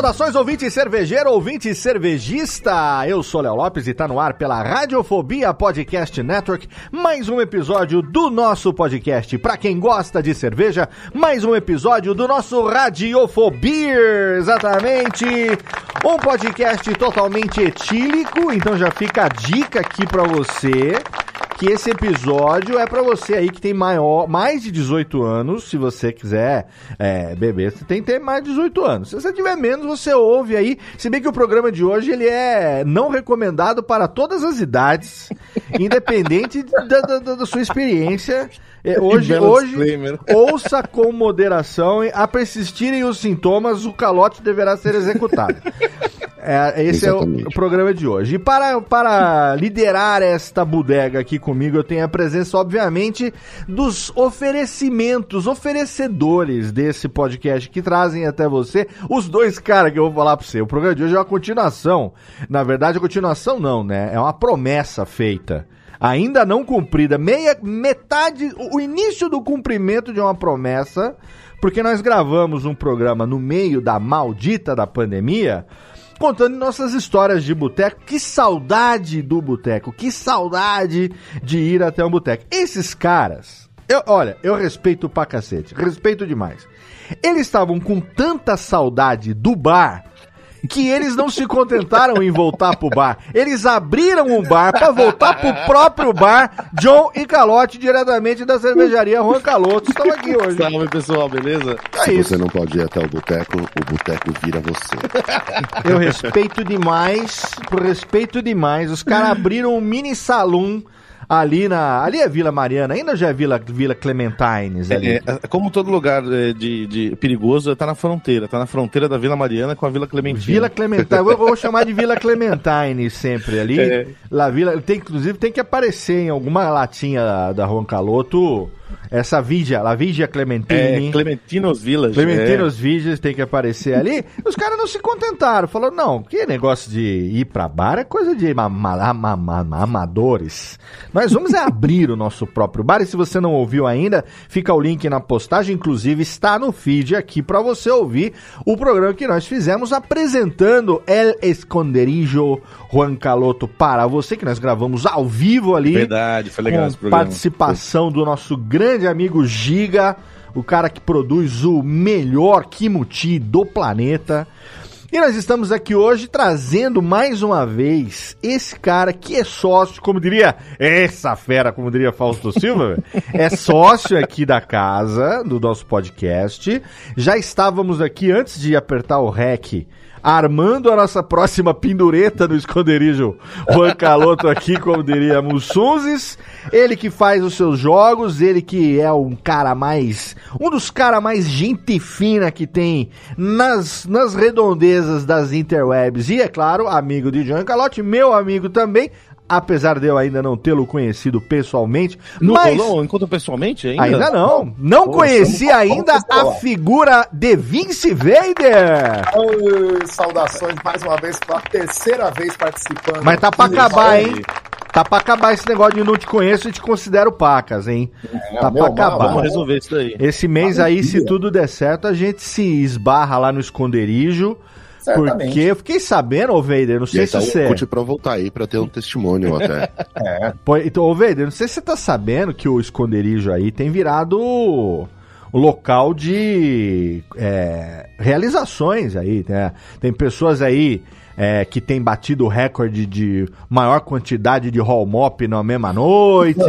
Saudações, ouvinte cervejeiro, ouvinte cervejista! Eu sou Léo Lopes e tá no ar pela Radiofobia Podcast Network, mais um episódio do nosso podcast. Pra quem gosta de cerveja, mais um episódio do nosso Radiofobia, exatamente! Um podcast totalmente etílico, então já fica a dica aqui pra você que esse episódio é para você aí que tem maior, mais de 18 anos. Se você quiser é, beber, você tem que ter mais de 18 anos. Se você tiver menos, você ouve aí. Se bem que o programa de hoje ele é não recomendado para todas as idades, independente da, da, da sua experiência. É, hoje, hoje ouça com moderação. A persistirem os sintomas, o calote deverá ser executado. É, esse Exatamente. é o, o, programa de hoje. E para, para liderar esta bodega aqui comigo, eu tenho a presença, obviamente, dos oferecimentos, oferecedores desse podcast que trazem até você os dois caras que eu vou falar para você. O programa de hoje é uma continuação. Na verdade, a continuação não, né? É uma promessa feita ainda não cumprida, meia metade, o início do cumprimento de uma promessa, porque nós gravamos um programa no meio da maldita da pandemia, contando nossas histórias de boteco. Que saudade do boteco, que saudade de ir até um boteco. Esses caras, eu, olha, eu respeito pra cacete, respeito demais. Eles estavam com tanta saudade do bar que eles não se contentaram em voltar pro bar. Eles abriram um bar para voltar pro próprio bar John e Calote diretamente da cervejaria Juan Caloto. Estão aqui hoje. Salve pessoal, beleza? É Se isso. você não pode ir até o boteco, o boteco vira você. Eu respeito demais, respeito demais. Os caras abriram um mini salão ali na. Ali é Vila Mariana, ainda já é Vila, Vila Clementines ali. É, é, como todo lugar é, de, de perigoso, tá na fronteira, tá na fronteira da Vila Mariana com a Vila Clementine. Vila Clementine, eu vou chamar de Vila Clementine sempre ali. É. La Vila, tem, inclusive tem que aparecer em alguma latinha da, da Juan Caloto essa Vigia, La Vigia Clementine. É, Clementinos Village. Clementinos é. Villages tem que aparecer ali. Os caras não se contentaram. Falaram, não, que negócio de ir pra bar é coisa de amadores. Nós vamos abrir o nosso próprio bar. E se você não ouviu ainda, fica o link na postagem. Inclusive, está no feed aqui para você ouvir o programa que nós fizemos apresentando El Esconderijo Juan Caloto para você, que nós gravamos ao vivo ali. Verdade, foi legal com esse programa. Participação do nosso grande amigo Giga, o cara que produz o melhor kimuti do planeta. E nós estamos aqui hoje trazendo mais uma vez esse cara que é sócio, como diria essa fera, como diria Fausto Silva, é sócio aqui da casa, do nosso podcast. Já estávamos aqui antes de apertar o REC armando a nossa próxima pendureta no esconderijo Juan Caloto aqui, como diria Mussunzes. Ele que faz os seus jogos, ele que é um cara mais. um dos caras mais gente fina que tem nas, nas redondezas das interwebs. E é claro, amigo de Juan Calote, meu amigo também apesar de eu ainda não tê-lo conhecido pessoalmente. Não mas... rolou encontro pessoalmente ainda? Ainda não. Não Pô, conheci ainda a figura de Vince Vader. Oi, saudações mais uma vez, pela terceira vez participando. Mas tá pra acabar, hein? Tá pra acabar esse negócio de não te conheço e te considero pacas, hein? É, tá meu, pra acabar. Vamos resolver isso daí. Esse mês aí, se tudo der certo, a gente se esbarra lá no esconderijo Certamente. Porque eu fiquei sabendo, ô Vader, não E sei aí se tá você. Kut pra voltar aí pra ter um testemunho até. É. Pô, Então, ô Vader, não sei se você tá sabendo que o esconderijo aí tem virado local de é, realizações aí, né? Tem pessoas aí é, que tem batido o recorde de maior quantidade de hall mop na mesma noite.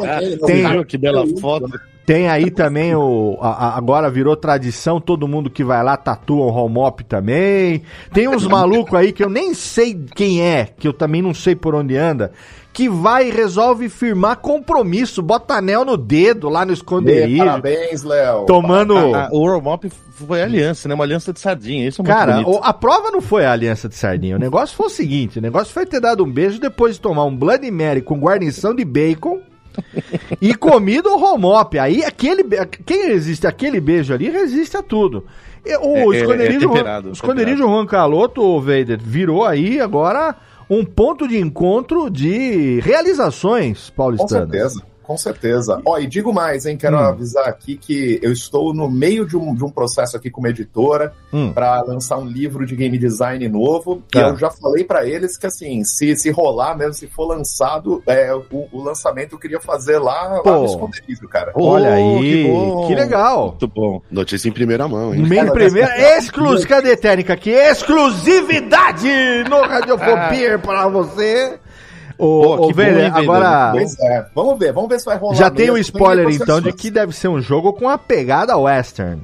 Tem- que bela foto. Tem aí também o. a- a- agora virou tradição, todo mundo que vai lá tatua um home op também. Tem uns malucos aí que eu nem sei quem é, que eu também não sei por onde anda, que vai e resolve firmar compromisso, bota anel no dedo lá no esconderijo, Parabéns, Léo. tomando. A, a, o Euromop foi aliança, né? Uma aliança de sardinha. Isso é muito Cara, bonito. o- a prova não foi a aliança de sardinha. O negócio foi o seguinte: o negócio foi ter dado um beijo depois de tomar um Bloody Mary com guarnição de bacon e comido o homop. Aí aquele. Quem resiste àquele beijo ali resiste a tudo. O É, é, esconderijo, é temperado, o esconderijo Juan Caloto, ô, Vader, virou aí agora um ponto de encontro de realizações Com paulistanas. certeza. Com certeza. Ó, e digo mais, hein? Quero Hum. avisar aqui que eu estou no meio de um, de um processo aqui com uma editora Hum. para lançar um livro de game design novo. E Tá. eu já falei para eles que, assim, se, se rolar mesmo, se for lançado, é, o, o lançamento eu queria fazer lá, Pô. lá no esconderijo, cara. Oh, Olha aí, que bom. que legal. Muito bom. Notícia em primeira mão, hein? Meio primeira, exclusividade, cadê técnica aqui? Exclusividade no Radiofobia para você. Ô, Pô, ô, Vader? agora Pois é. Vamos ver, vamos ver se vai rolar. já tem o mesmo, spoiler então de que deve ser um jogo com a pegada western.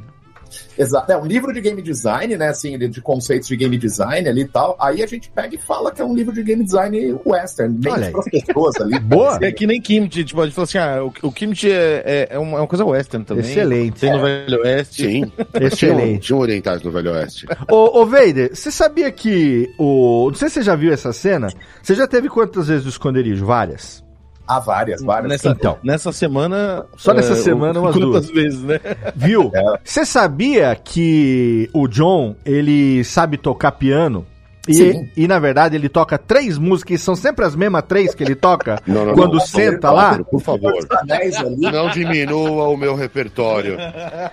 Exato. É um livro de game design, né? Assim, de conceitos de game design ali e tal. Aí a gente pega e fala que é um livro de game design western, Olha bem pessoas ali. Boa. É que nem kimchi, tipo, a gente fala assim, ah, o, o kimchi é, é, é uma, é uma coisa western também. Excelente. Tem no Velho Oeste. Sim. Excelente. Tinham orientais no Velho Oeste. Ô, ô Vader, você sabia que o. Não sei se você já viu essa cena. Você já teve quantas vezes o esconderijo? Várias? Há várias, várias. Nessa, Então. nessa semana. Só nessa é, semana, umas quantas duas. vezes, né? Viu? É. Você sabia que o John, ele sabe tocar piano? E, e, na verdade ele toca três músicas e são sempre as mesmas três que ele toca Não, não, quando não. senta lá. Por favor. Ali. Não diminua o meu repertório.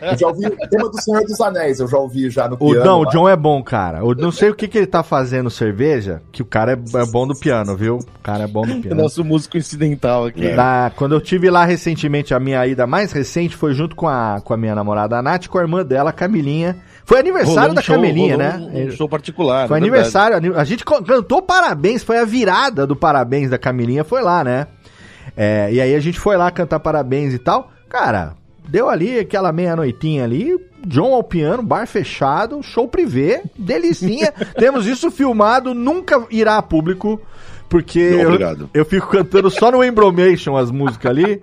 Eu já ouvi o tema do Senhor dos Anéis, eu já ouvi já no O, piano. não, o lá. John é bom, cara. Eu não sei o que, que ele tá fazendo cerveja, que o cara é, é bom do piano, viu? O cara é bom do O piano. nosso músico incidental aqui. Da- quando eu tive lá recentemente, a minha ida mais recente foi junto com a, com a minha namorada, a Nath, com a irmã dela, a Camilinha. Foi aniversário um da show, Camelinha, né? Um show particular. Foi é verdade. aniversário, ani- a gente cantou parabéns, foi a virada do parabéns da Camilinha, foi lá, né? É, e aí a gente foi lá cantar parabéns e tal. Cara, deu ali aquela meia-noitinha ali, John ao piano, bar fechado, show privê, delicinha. Temos isso filmado, nunca irá a público, porque eu, eu fico cantando só no Embromation as músicas ali.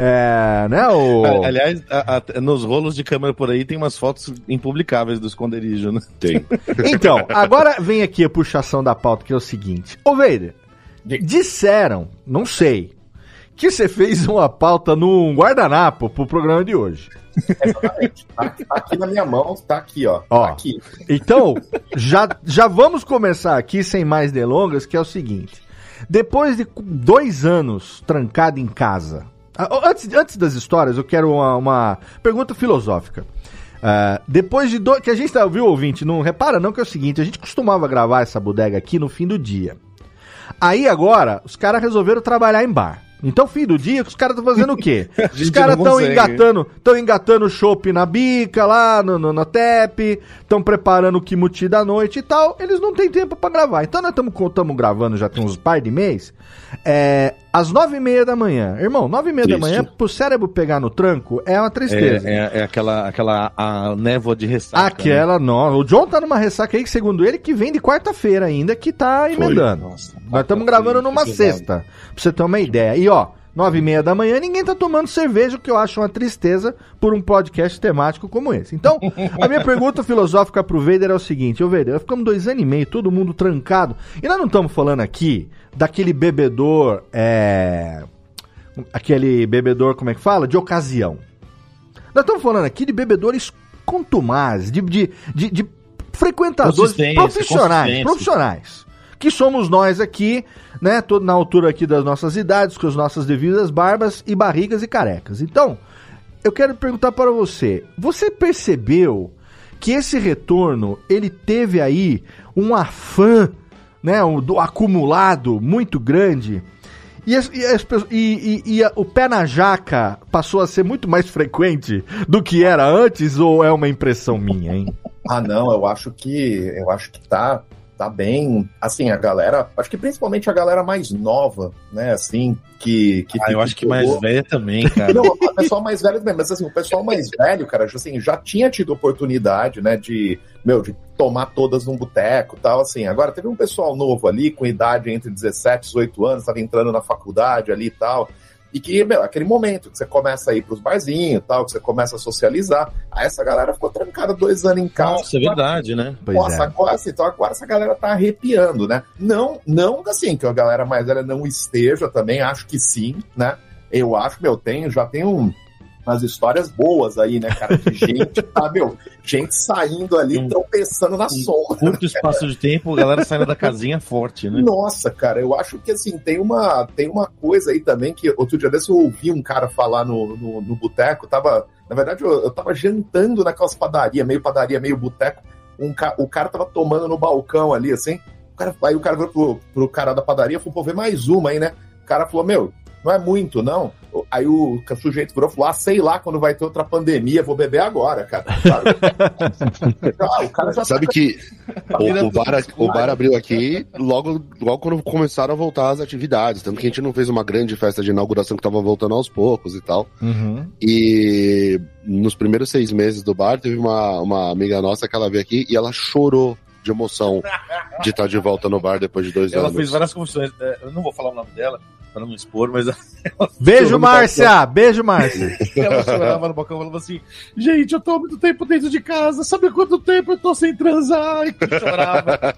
É, né, o... Aliás, a- a- nos rolos de câmera por aí tem umas fotos impublicáveis do esconderijo, né? Tem. Então, agora vem aqui a puxação da pauta, que é o seguinte. Ô, Vader, disseram, não sei, que você fez uma pauta num guardanapo pro programa de hoje. Exatamente. Tá, tá aqui na minha mão, tá aqui, ó. Ó. Tá aqui. Então, já, já vamos começar aqui, sem mais delongas, que é o seguinte. Depois de dois anos trancado em casa... Ah, Antes, antes das histórias, eu quero uma, uma pergunta filosófica. Ah, depois de dois... Que a gente tá, viu, ouvinte? Não repara não que é o seguinte, a gente costumava gravar essa bodega aqui no fim do dia. Aí agora, os caras resolveram trabalhar em bar. Então, fim do dia, os caras estão fazendo o quê? Os caras estão engatando, estão engatando chopp na bica lá, no, no, na TEP, estão preparando o kimuti da noite e tal. Eles não têm tempo pra gravar. Então, nós estamos gravando já tem uns par de mês. É, às nove e meia da manhã. Irmão, nove e meia da Triste. manhã, pro cérebro pegar no tranco, é uma tristeza. É, é, é aquela, aquela a névoa de ressaca. né? Aquela, não. O John tá numa ressaca aí, segundo ele, que vem de quarta-feira ainda, que tá emendando. Nossa, Nós estamos gravando numa pesado. sexta, pra você ter uma ideia. E ó, nove e meia da manhã, ninguém tá tomando cerveja, o que eu acho uma tristeza por um podcast temático como esse. Então, a minha pergunta filosófica pro Vader é o seguinte, ô Vader, nós ficamos dois anos e meio, todo mundo trancado, e nós não estamos falando aqui daquele bebedor, é... Aquele bebedor, como é que fala? De ocasião. Nós estamos falando aqui de bebedores contumazes, de, de, de, de frequentadores Consistência, profissionais, consistência. profissionais. Que somos nós aqui, né? Todo na altura aqui das nossas idades, com as nossas devidas barbas e barrigas e carecas. Então, eu quero perguntar para você: você percebeu que esse retorno, ele teve aí um afã, né, um, do acumulado muito grande. E, as- e as e- e a- o pé na jaca passou a ser muito mais frequente do que era antes, ou é uma impressão minha, hein? Ah, não, eu acho que eu acho que tá tá bem, assim, a galera, acho que principalmente a galera mais nova, né, assim, que que Ah, eu acho que mais pegou- velha também, cara. Não, o pessoal mais velho também, mas assim, o pessoal mais velho, cara, assim, já tinha tido oportunidade, né, de, meu, de tomar todas num boteco e tal, assim. Agora, teve um pessoal novo ali, com idade entre 17 e 18 anos, estava entrando na faculdade ali e tal, e que, meu, aquele momento que você começa a ir pros barzinhos e tal, que você começa a socializar, aí essa galera ficou trancada dois anos em casa. Nossa, é verdade, né? Pois Nossa, é. agora, assim, então agora essa galera tá arrepiando, né? Não, não assim, que a galera mais velha não esteja também, acho que sim, né? Eu acho, meu, tenho, já tenho um- umas histórias boas aí, né, cara? De gente, tá, meu, gente saindo ali, Um- tropeçando na sombra. Curto espaço de tempo, a galera saindo da casinha forte, né? Nossa, cara, eu acho que assim, tem uma, tem uma coisa aí também que outro dia desse eu ouvi um cara falar no, no, no boteco, tava, na verdade eu, eu tava jantando naquelas padarias, meio padaria, meio boteco, um, ca- o cara tava tomando no balcão ali, assim, o cara, aí o cara virou pro, pro cara da padaria e falou, pô, vê mais uma aí, né? O cara falou, meu, não é muito, não. Aí o sujeito virou e falou, ah, sei lá, quando vai ter outra pandemia, vou beber agora, cara. Sabe? Ah, o cara já Sabe tá- que o, o bar, o bar abriu aqui logo, logo quando começaram a voltar as atividades. Tanto que a gente não fez uma grande festa de inauguração que tava voltando aos poucos e tal. Uhum. E nos primeiros seis meses do bar, teve uma, uma amiga nossa que ela veio aqui e ela chorou de emoção de estar de volta no bar depois de dois Ela anos. fez várias confissões. é, Eu não vou falar o nome dela, pra não expor, mas Beijo, Márcia! Beijo, Márcia! Ela chorava no balcão e falava assim: Gente, eu tô há muito tempo dentro de casa, sabe quanto tempo eu tô sem transar? E chorava.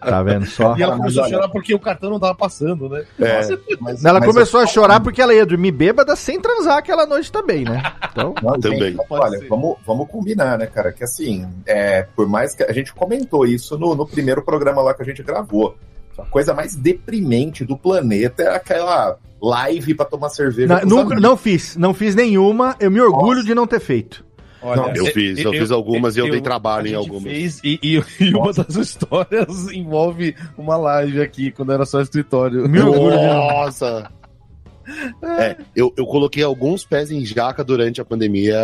Tá vendo só? E ela começou a chorar porque o cartão não tava passando, né? É, mas- Ela mas começou eu- a chorar porque ela ia dormir bêbada sem transar aquela noite também, né? Então, Não, Também. gente, olha, ser. vamos, vamos combinar, né, cara? Que assim, é, por mais que a gente comentou isso no, no primeiro programa lá que a gente gravou. A coisa mais deprimente do planeta é aquela live pra tomar cerveja. os nunca, não fiz, não fiz nenhuma. Eu me orgulho Nossa. de não ter feito. Olha, Eu fiz, eu fiz algumas e eu dei trabalho a em algumas. Fez, e, e- e uma das histórias envolve uma live aqui, quando era só escritório. Me orgulho de não. Nossa! É, eu, eu coloquei alguns pés em jaca durante a pandemia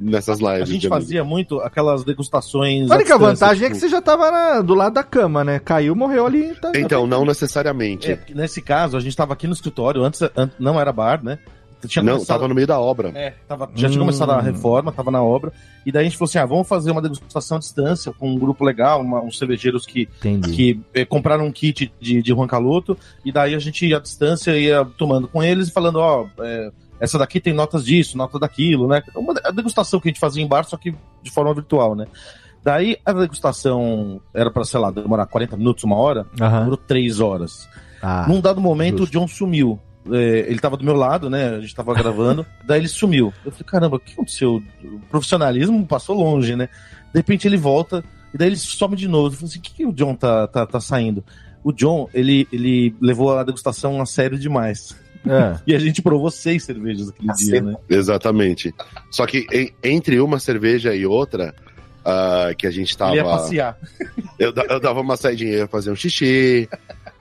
nessas lives. A gente fazia muito aquelas degustações. A única vantagem é que tipo, você já tava na- do lado da cama, né? Caiu, morreu ali. Tá... Então, não necessariamente. É, nesse caso, a gente tava aqui no escritório, antes, an- não era bar, né? Tinha não, começado- tava no meio da obra. É, tava, já tinha Hum. começado a reforma, tava na obra. E daí a gente falou assim: ah, vamos fazer uma degustação à distância com um grupo legal, uma- uns cervejeiros que, Entendi. que eh, compraram um kit de, de Juan Caloto. E daí a gente ia à distância, ia tomando com eles e falando: ó, é, essa daqui tem notas disso, nota daquilo, né? Uma a degustação que a gente fazia em bar, só que de forma virtual, né? Daí a degustação era pra, sei lá, demorar 40 minutos, uma hora, Aham. demorou 3 horas. Ah, Num dado momento, justo. o John sumiu. É, ele tava do meu lado, né? A gente tava gravando. daí ele sumiu. Eu falei, caramba, o que aconteceu? O profissionalismo passou longe, né? De repente ele volta e daí ele some de novo. Eu falei assim, o que, que o John tá, tá, tá saindo? O John, ele, ele levou a degustação a sério demais. é. E a gente provou seis cervejas aquele dia, né? Exatamente. Só que em- entre uma cerveja e outra, ah, que a gente tava. Ele ia passear. Eu, eu dava uma saidinha, ia fazer um xixi,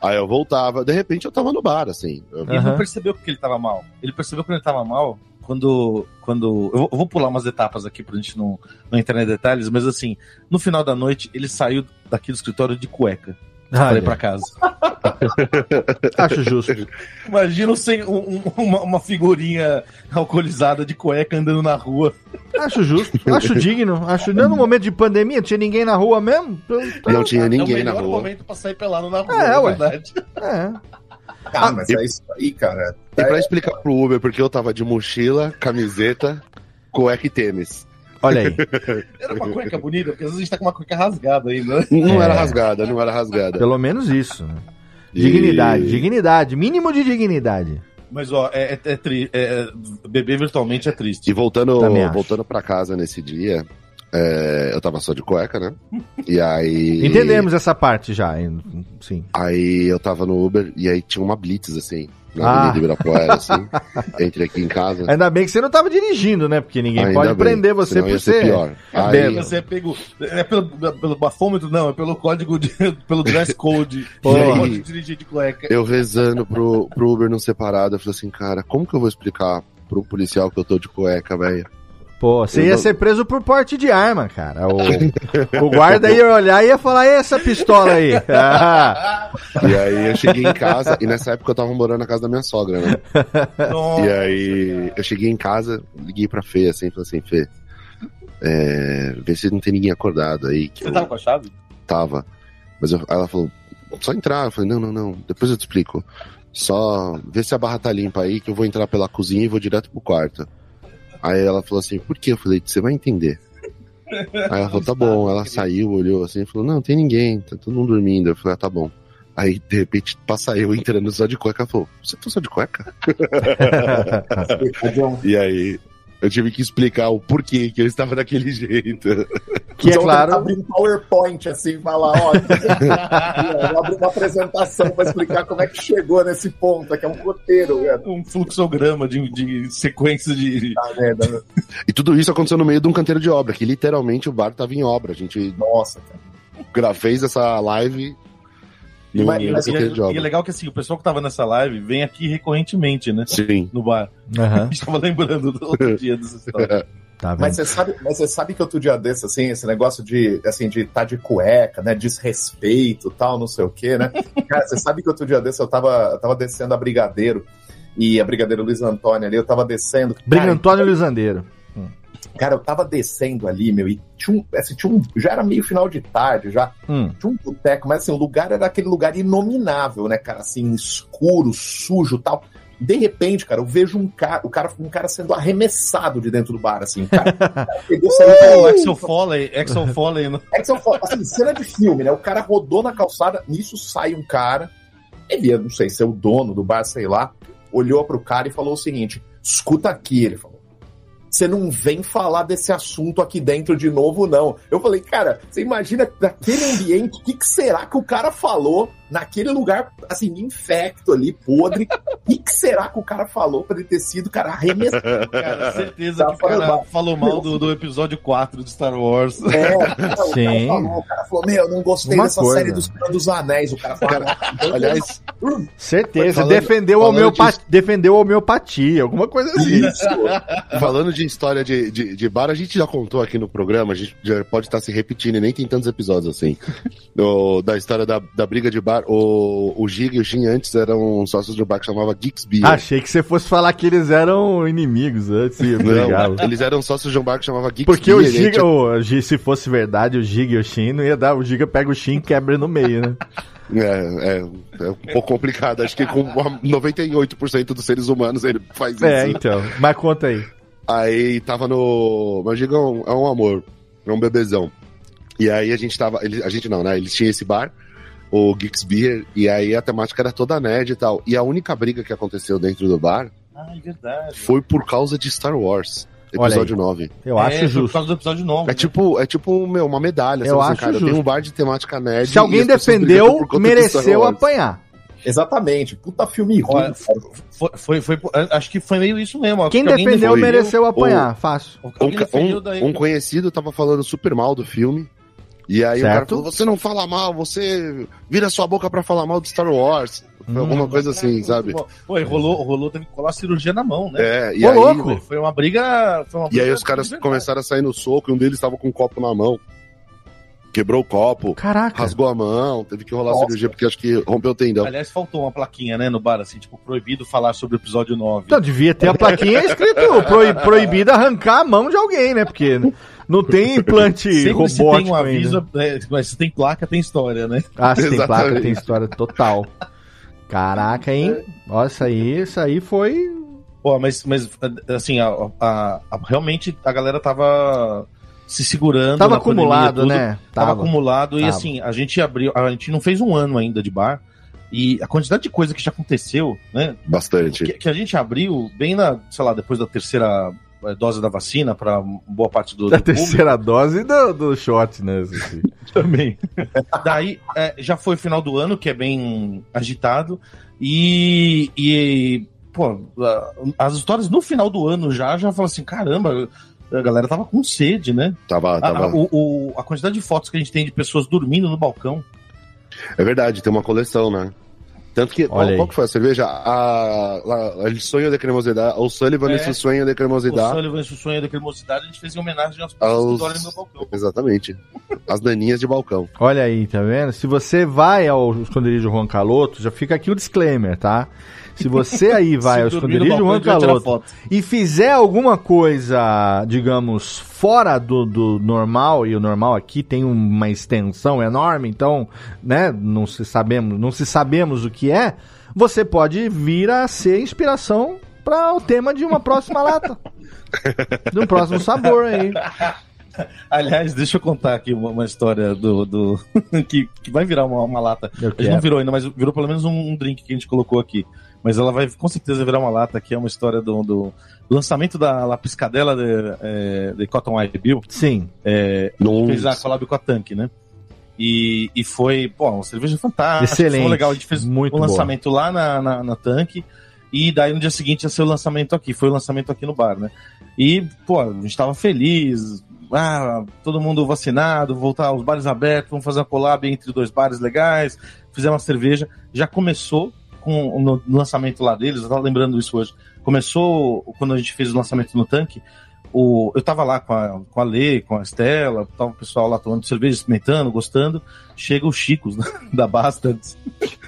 aí eu voltava. De repente eu tava no bar, assim. Eu- Ele não percebeu que ele tava mal. Ele percebeu quando ele tava mal quando. quando eu, vou, pular umas etapas aqui pra gente não, não entrar em detalhes, mas assim, no final da noite, ele saiu daqui do escritório de cueca pra Olha, ir pra casa. acho justo. Imagina sem um- um- uma, uma figurinha alcoolizada de cueca andando na rua. Acho justo. Acho digno. Acho no momento de pandemia, não tinha ninguém na rua mesmo. Então, Não tinha é o ninguém na melhor rua. momento pra sair pelado na rua, É, é, ué. verdade. É. Ah, mas é isso aí, cara. E pra explicar pro Uber, porque eu tava de mochila, camiseta, cueca e tênis. Olha aí. Era uma cueca bonita, porque às vezes a gente tá com uma cueca rasgada ainda. né? Não É. era rasgada, não era rasgada. Pelo menos isso. Né? E- Dignidade, dignidade. Mínimo de dignidade. Mas ó, é, é, é tri- é- é- beber virtualmente é triste. E voltando, Também voltando para casa nesse dia, é, eu tava só de cueca, né? E aí. Entendemos essa parte já, sim. Aí eu tava no Uber e aí tinha uma blitz, assim, na Ah. Avenida Ibirapuera, assim. Entre aqui em casa. Ainda bem que você não tava dirigindo, né? Porque ninguém Ainda pode bem, prender você senão por ser ser. pior. Aí. Você pegou. É pelo, pelo bafômetro? Não, é pelo código de. pelo dress code. Pô. Pode dirigir de cueca. eu rezando pro, pro Uber não ser parado, eu falei assim, cara, como que eu vou explicar pro policial que eu tô de cueca, velho? Pô, você Eu ia não- ser preso por porte de arma, cara. O, o guarda ia olhar e ia falar, e essa pistola aí? Ah, E aí eu cheguei em casa, e nessa época eu tava morando na casa da minha sogra, né? Nossa. E aí eu cheguei em casa, liguei pra Fê, assim, falei assim, Fê, é, vê se não tem ninguém acordado aí. Que Você eu tava com a chave? tava. Mas eu- ela falou, só entrar. Eu falei, não, não, não, depois eu te explico. Só vê se a barra tá limpa aí, que eu vou entrar pela cozinha e vou direto pro quarto. Aí ela falou assim, por quê? Eu falei, você vai entender. Aí ela falou, tá bom. Ela saiu, olhou assim e falou, não, tem ninguém, tá todo mundo dormindo. Eu falei, ah, tá bom. Aí, de repente, passa eu entrando só de cueca. Ela falou, você tá só de cueca? E aí, eu tive que explicar o porquê que ele estava daquele jeito. que é Então, claro. Abrir um PowerPoint assim, falar, ó, eu abri uma apresentação pra explicar como é que chegou nesse ponto, que é um roteiro, velho. Um fluxograma de, de sequência de. Tá, merda, né? E tudo isso aconteceu no meio de um canteiro de obra, que literalmente o bar tava em obra. A gente Nossa, cara. gra- fez essa live no, Mas- mas- E é, e é legal que assim, o pessoal que tava nessa live vem aqui recorrentemente, né? Sim. No bar. Aham, A gente tava lembrando do outro dia dessa história. tá vendo? Mas você sabe, mas você sabe que outro dia desse, assim, esse negócio de, assim, de tá de cueca, né, desrespeito, tal, não sei o quê, né? Cara, você sabe que outro dia desse eu tava, eu tava descendo a Brigadeiro, e a Brigadeiro Luiz Antônio ali, eu tava descendo. Briga Cara, Antônio Lisandeiro. Cara, eu tava descendo ali, meu, e tinha um, assim, tinha um, já era meio final de tarde, já, Hum. tinha um boteco, mas assim, o lugar era aquele lugar inominável, né, cara, assim, escuro, sujo tal. De repente, cara, eu vejo um cara, o cara, um cara sendo arremessado de dentro do bar, assim, cara, o cara pegou, saiu, O Axel Foley, Axel Foley, no- é que são fotos, assim, cena de filme, né? O cara rodou na calçada, nisso sai um cara, ele ia, não sei, ser o dono do bar, sei lá, olhou pro cara e falou o seguinte: escuta aqui, ele falou. Você não vem falar desse assunto aqui dentro de novo, não. Eu falei, cara, você imagina naquele ambiente, o que, que será que o cara falou naquele lugar, assim, infecto ali, podre? O que, que será que o cara falou pra ele ter sido, cara, arremessado? Cara, certeza Tá que o cara falando- falou mal do, do episódio 4 de Star Wars. É, cara, o Sim. cara falou, o cara falou, meu, eu não gostei Uma dessa coisa. série dos dos Anéis. O cara falou, "Ah, Aliás, Certeza. Falando- defendeu, a falando disso. defendeu homeopatia, alguma coisa assim. Isso. falando de história de, de, de bar, a gente já contou aqui no programa, a gente já pode estar se repetindo, e nem tem tantos episódios assim. Do- da história da, da briga de bar. O, o Giga e o Shin antes eram sócios de um bar que chamava Geeks Beer. Achei que você fosse falar que eles eram inimigos antes. Não, eles eram sócios de um bar que chamava Geeks Porque o Giga, tinha- o se fosse verdade, o Giga e o Shin não ia dar. O Giga pega o Shin e quebra no meio, né? É, é, é um pouco complicado. Acho que com 98% dos seres humanos ele faz isso. É, então. Mas conta aí. Aí tava no. Mas diga, é um, é um amor. É um bebezão. E aí a gente tava. ele- a gente não, né? Eles tinham esse bar, o Geeks Beer, e aí a temática era toda nerd e tal. E a única briga que aconteceu dentro do bar Ah, é verdade. foi por causa de Star Wars. Episódio 9. Eu É, acho foi Por justo. causa do episódio 9. É tipo, é tipo meu, uma medalha. Eu assim, acho cara, justo. tenho um bar de temática nerd. Se alguém defendeu, mereceu apanhar. Exatamente. Puta filme ruim. Olha. Foi, foi, foi- acho que foi meio isso mesmo. Quem defendeu, defendeu. mereceu apanhar. Fácil. Um, um- daí. um conhecido tava falando super mal do filme. E aí o cara Certo. falou: você não fala mal, você vira sua boca pra falar mal de Star Wars. Foi Hum. alguma coisa assim, sabe? Pô, e rolou, rolou, teve que colar cirurgia na mão, né? É, e Ô, aí, louco! Foi, uma briga. Foi uma E briga aí os caras de verdade. começaram a sair no soco e um deles tava com um copo na mão. Quebrou o copo, Caraca. rasgou a mão, teve que rolar a Nossa. cirurgia porque acho que rompeu o tendão. Aliás, faltou uma plaquinha, né, no bar, assim, tipo, proibido falar sobre o episódio 9. Então, devia ter a plaquinha escrito proib- proibido arrancar a mão de alguém, né? Porque não tem implante Sempre se tem robótico um ainda. aviso, é, mas se tem placa, tem história, né? Ah, se tem placa, tem história total. Caraca, hein? Ó, isso aí, isso aí foi. Pô, mas, mas assim, a, a- a- realmente a galera tava se segurando. Tava acumulado, tudo. né? Tava, acumulado e Tava. assim, a gente abriu, a gente não fez um ano ainda de bar. E a quantidade de coisa que já aconteceu, né? Bastante. Que, que a gente abriu bem na, sei lá, depois da terceira dose da vacina para boa parte do, Da do público. terceira dose do, do shot, né? também. Daí é, já foi o final do ano, que é bem agitado. E, e pô, a- as histórias no final do ano já já falam assim: caramba, a galera tava com sede, né? Tava, tava... a- o- o- a quantidade de fotos que a gente tem de pessoas dormindo no balcão. É verdade, tem uma coleção, né? Tanto que. Olha Qual, aí. que foi a cerveja? A, a, a sonho de cremosidade. O Sullivan É. esse sonho de O cremosidade. Sullivan, esse sonho da cremosidade, a gente fez em homenagem às pessoas Aos- que dormem no balcão. Exatamente. As naninhas de balcão. Olha aí, tá vendo? Se você vai ao esconderijo Juan Caloto, já fica aqui o disclaimer, tá? Se você aí vai ao esconderijo Juan Caloto e fizer alguma coisa, digamos, fora do, do normal, e o normal aqui tem uma extensão enorme, então, né, não se sabemos, não se sabemos o que é, você pode vir a ser inspiração para o tema de uma próxima lata. De um próximo sabor aí. Aliás, deixa eu contar aqui uma, uma história do. do que, que vai virar uma, uma lata. Gente não virou ainda, mas virou pelo menos um, um drink que a gente colocou aqui. Mas ela vai com certeza virar uma lata, que é uma história do, do lançamento da La Piscadela de, é, de Cotton Eye Bill. Sim. Num... Fez a collab com a Tank, né? E, e foi, pô, uma cerveja fantástica. Excelente, Foi legal. A gente fez muito o boa. lançamento lá na, na, na Tank. E daí no dia seguinte ia ser o lançamento aqui. Foi o lançamento aqui no bar, né? E, pô, a gente tava feliz. Ah, todo mundo vacinado, voltar aos bares abertos, vamos fazer uma collab entre dois bares legais, fizemos uma cerveja. Já começou com no lançamento lá deles, eu tava lembrando isso hoje. Começou quando a gente fez o lançamento no tanque. O, eu tava lá com a, com a Lê, com a Estela, tava o pessoal lá tomando cerveja, experimentando, gostando. Chega o Chico da Bastards.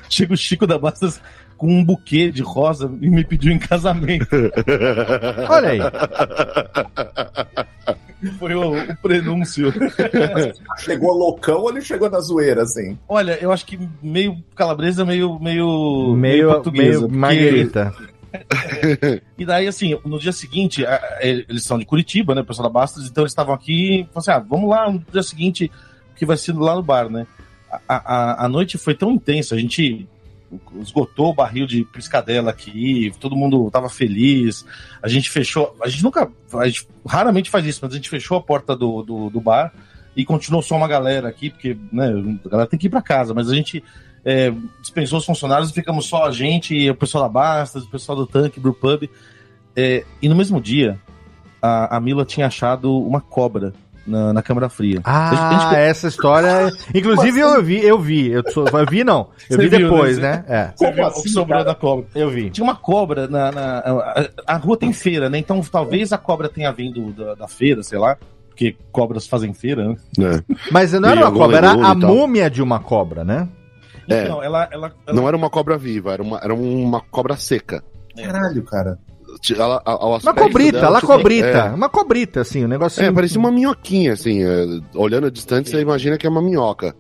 Chega o Chico da Bastards com um buquê de rosa e me pediu em casamento. Olha aí. Foi o, o prenúncio. Chegou loucão ou ele chegou na zoeira, assim? Olha, eu acho que meio calabresa, meio meio Meio, portuguesa, meio marguerita. E daí, assim, no dia seguinte, eles são de Curitiba, né, o pessoal da Bastos, então eles estavam aqui e falaram assim, ah, vamos lá no dia seguinte, que vai ser lá no bar, né? A, a, a noite foi tão intensa, a gente esgotou o barril de piscadela aqui, todo mundo tava feliz, a gente fechou, a gente nunca, a gente raramente faz isso, mas a gente fechou a porta do, do, do bar e continuou só uma galera aqui, porque, né, a galera tem que ir pra casa, mas a gente é, dispensou os funcionários e ficamos só a gente, e o pessoal da Bastas, o pessoal do Tanque, Brew Pub. É, e no mesmo dia, a, a Mila tinha achado uma cobra na, na câmara fria. Ah, A gente- essa história. Inclusive eu vi, eu vi. Eu, sou- eu vi, não. Eu Você vi viu, depois, né? né? É. Como assim, sobrou cara? da cobra? Eu vi. Tinha uma cobra na. na- a, a rua tem feira, né? Então talvez a cobra tenha vindo da, da feira, sei lá. Porque cobras fazem feira, né? né? Mas não era E uma cobra, era a múmia de uma cobra, né? É. Então, ela. ela, ela Não era uma cobra viva, era uma, era uma cobra seca. Caralho, cara. Ela, ao Uma aspecto cobrita, dela, lá tipo, cobrita. É, Uma cobrita, assim, um negocinho. é, parecia uma minhoquinha, assim. é, olhando a distância, você imagina que é uma minhoca.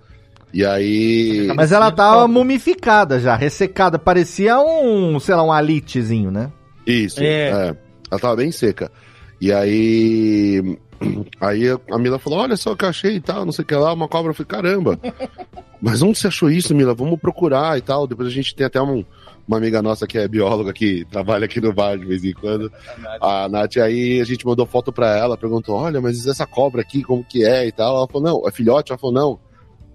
E aí. Mas ela tava mumificada já, ressecada. Parecia um, sei lá, um alitezinho, né? Isso, É. é. Ela tava bem seca. E aí. Aí a Mila falou: Olha só o que eu achei e tal, não sei o que lá, uma cobra. Eu falei: Caramba, mas onde você achou isso, Mila? Vamos procurar e tal. Depois a gente tem até um- uma amiga nossa que é bióloga que trabalha aqui no bar de vez em quando. A Nath, aí a gente mandou foto pra ela, perguntou: Olha, mas essa cobra aqui, como que é e tal? Ela falou: Não, é filhote? Ela falou: Não,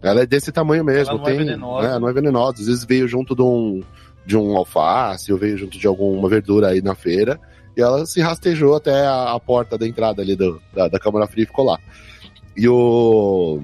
ela é desse tamanho mesmo. Ela não é tem, venenosa. é, não é venenosa. Às vezes veio junto de um, de um alface, ou veio junto de alguma verdura aí na feira. E ela se rastejou até a, a porta da entrada ali do- da, da Câmara Fria e ficou lá. E o.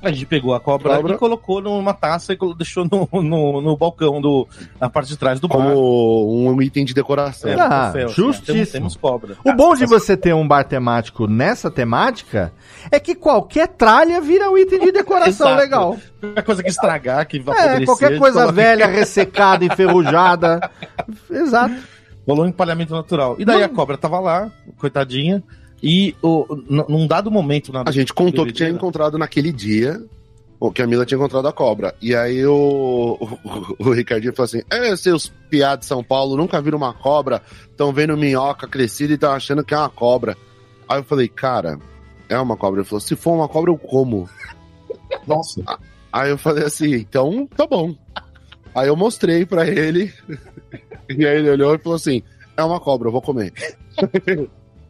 A gente pegou a cobra, Cobra. e colocou numa taça e deixou no, no, no balcão, do, na parte de trás do bar. Como um item de decoração. É, Ah, troféu, assim, justíssimo. Temos, temos cobra. O bom de você ter um bar temático nessa temática é que qualquer tralha vira um item de decoração legal. Qualquer coisa que estragar, que vai É, qualquer coisa coloca- velha, ressecada, enferrujada. Exato. Rolou um empalhamento natural. E daí Não. a cobra tava lá, coitadinha, e o, num dado momento... Na A gente contou que tinha encontrado naquele dia, que a Mila tinha encontrado a cobra. E aí o, o, o Ricardinho falou assim: É, seus piados de São Paulo nunca viram uma cobra, estão vendo minhoca crescida e estão achando que é uma cobra. Aí eu falei, cara, é uma cobra. Ele falou: se for uma cobra, eu como. Nossa. Aí eu falei assim, então tá bom. Aí eu mostrei pra ele, e aí ele olhou e falou assim: é uma cobra, eu vou comer.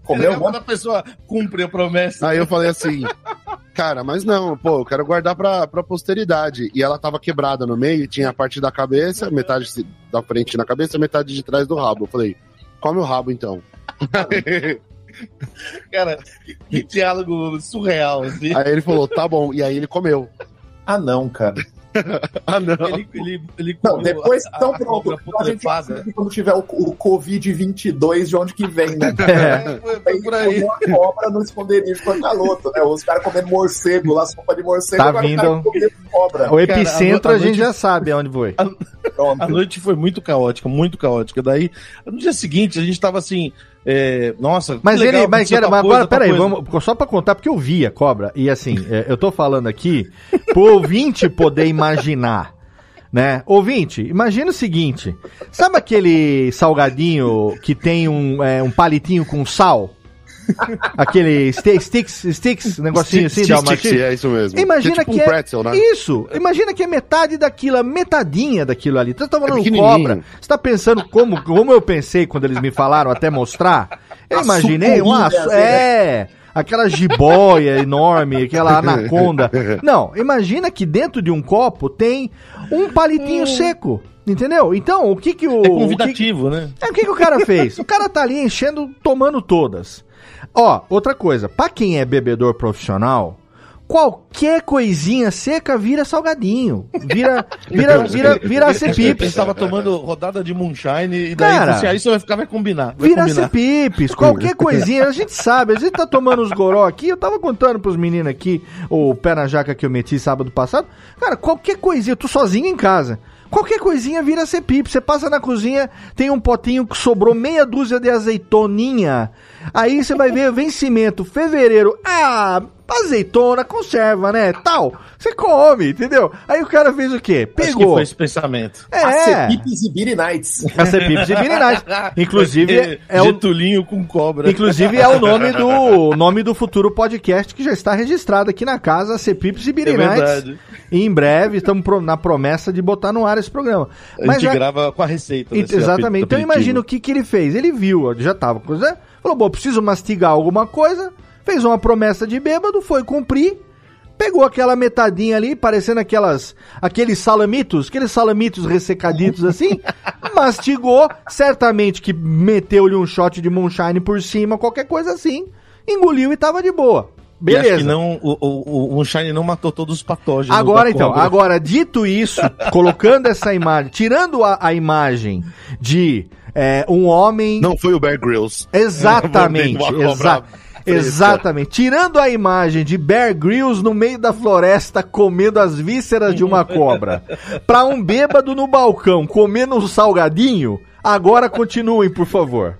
Comeu, Quando né? a pessoa cumpre a promessa. Aí eu falei assim, cara, mas não, pô, eu quero guardar pra, pra posteridade. E ela tava quebrada no meio, tinha a parte da cabeça, metade da frente na cabeça, metade de trás do rabo. Eu falei, come o rabo então. Cara, que diálogo surreal, assim. Aí ele falou, tá bom. E aí ele comeu. Ah, não, cara. Ah, não. Ele, ele, ele Não, depois, a- então a pronto. Então a gente sabe quando tiver o, o Covid-22, de onde que vem, né? É, Aí por aí. a cobra no esconderijo com a caloto, né? Os caras comendo morcego lá, sopa de morcego, Tá vindo- cara cobra. O epicentro a a, gente noite- já sabe aonde foi. Pronto. A noite foi muito caótica, muito caótica. Daí, no dia seguinte, a gente tava assim. é, nossa, que Mas legal, ele, mas, era, mas coisa, agora, peraí, vamos, só pra contar, porque eu vi a cobra, e assim, é, eu tô falando aqui pro ouvinte poder imaginar, né? Ouvinte, imagina o seguinte, sabe aquele salgadinho que tem um, é, um palitinho com sal? Aquele sti- sticks, sticks, negocinho assim, Stick, dá uma stick, é isso mesmo. Imagina é tipo que um é- pretzel, né? Isso, imagina que é metade daquilo, metadinha daquilo ali. Você tá falando É cobra. Você tá pensando como, como eu pensei quando eles me falaram até mostrar? Eu A imaginei uma. sucuri, né, É, aquela jiboia enorme, aquela anaconda. Não, imagina que dentro de um copo tem um palitinho seco. Entendeu? Então, o que que o. É o que- convidativo, né? é, o que, que o cara fez? O cara tá ali enchendo, tomando todas. Ó, outra coisa, pra quem é bebedor profissional, qualquer coisinha seca vira salgadinho. Vira, vira, vira, vira acepipes. estava tomando rodada de moonshine e daí Cara, assim, aí isso vai ficar, vai combinar. Vai Vira acepipes, qualquer coisinha, a gente sabe, a gente tá tomando os goró aqui, eu tava contando pros meninos aqui, o pé na jaca que eu meti sábado passado, cara, qualquer coisinha, eu tô sozinho em casa, qualquer coisinha vira acepipe, você passa na cozinha, tem um potinho que sobrou meia dúzia de azeitoninha, aí você vai ver vencimento, fevereiro, ah, azeitona, conserva, né, tal, você come, entendeu? Aí o cara fez o quê? Acho que Pegou. foi esse pensamento. É, Acepipes e Beer Nights. acepipes e virinais. Inclusive, é, é o, Getulinho com cobra. Inclusive é o nome do nome do futuro podcast que já está registrado aqui na casa Cepips e é Birinites. verdade. e em breve estamos pro- na promessa de botar no ar esse programa. A Mas gente já- grava com a receita. e- exatamente. Então imagina o que, que ele fez. Ele viu, já tava coisa, falou: "Bom, preciso mastigar alguma coisa". Fez uma promessa de bêbado, foi cumprir. Pegou aquela metadinha ali, parecendo aquelas aqueles salamitos, aqueles salamitos ressecaditos assim, mastigou, certamente que meteu-lhe um shot de moonshine por cima, qualquer coisa assim, engoliu e tava de boa. E acho Beleza. que não, o, o, o Moonshine não matou todos os patógenos. Agora então, cobra. agora dito isso, colocando essa imagem, tirando a, a imagem de é, um homem. Não foi o Bear Grylls. Exatamente, Uma cobra exa preta. exatamente. Tirando a imagem de Bear Grylls no meio da floresta comendo as vísceras de uma cobra, pra um bêbado no balcão comendo um salgadinho, agora continuem, por favor.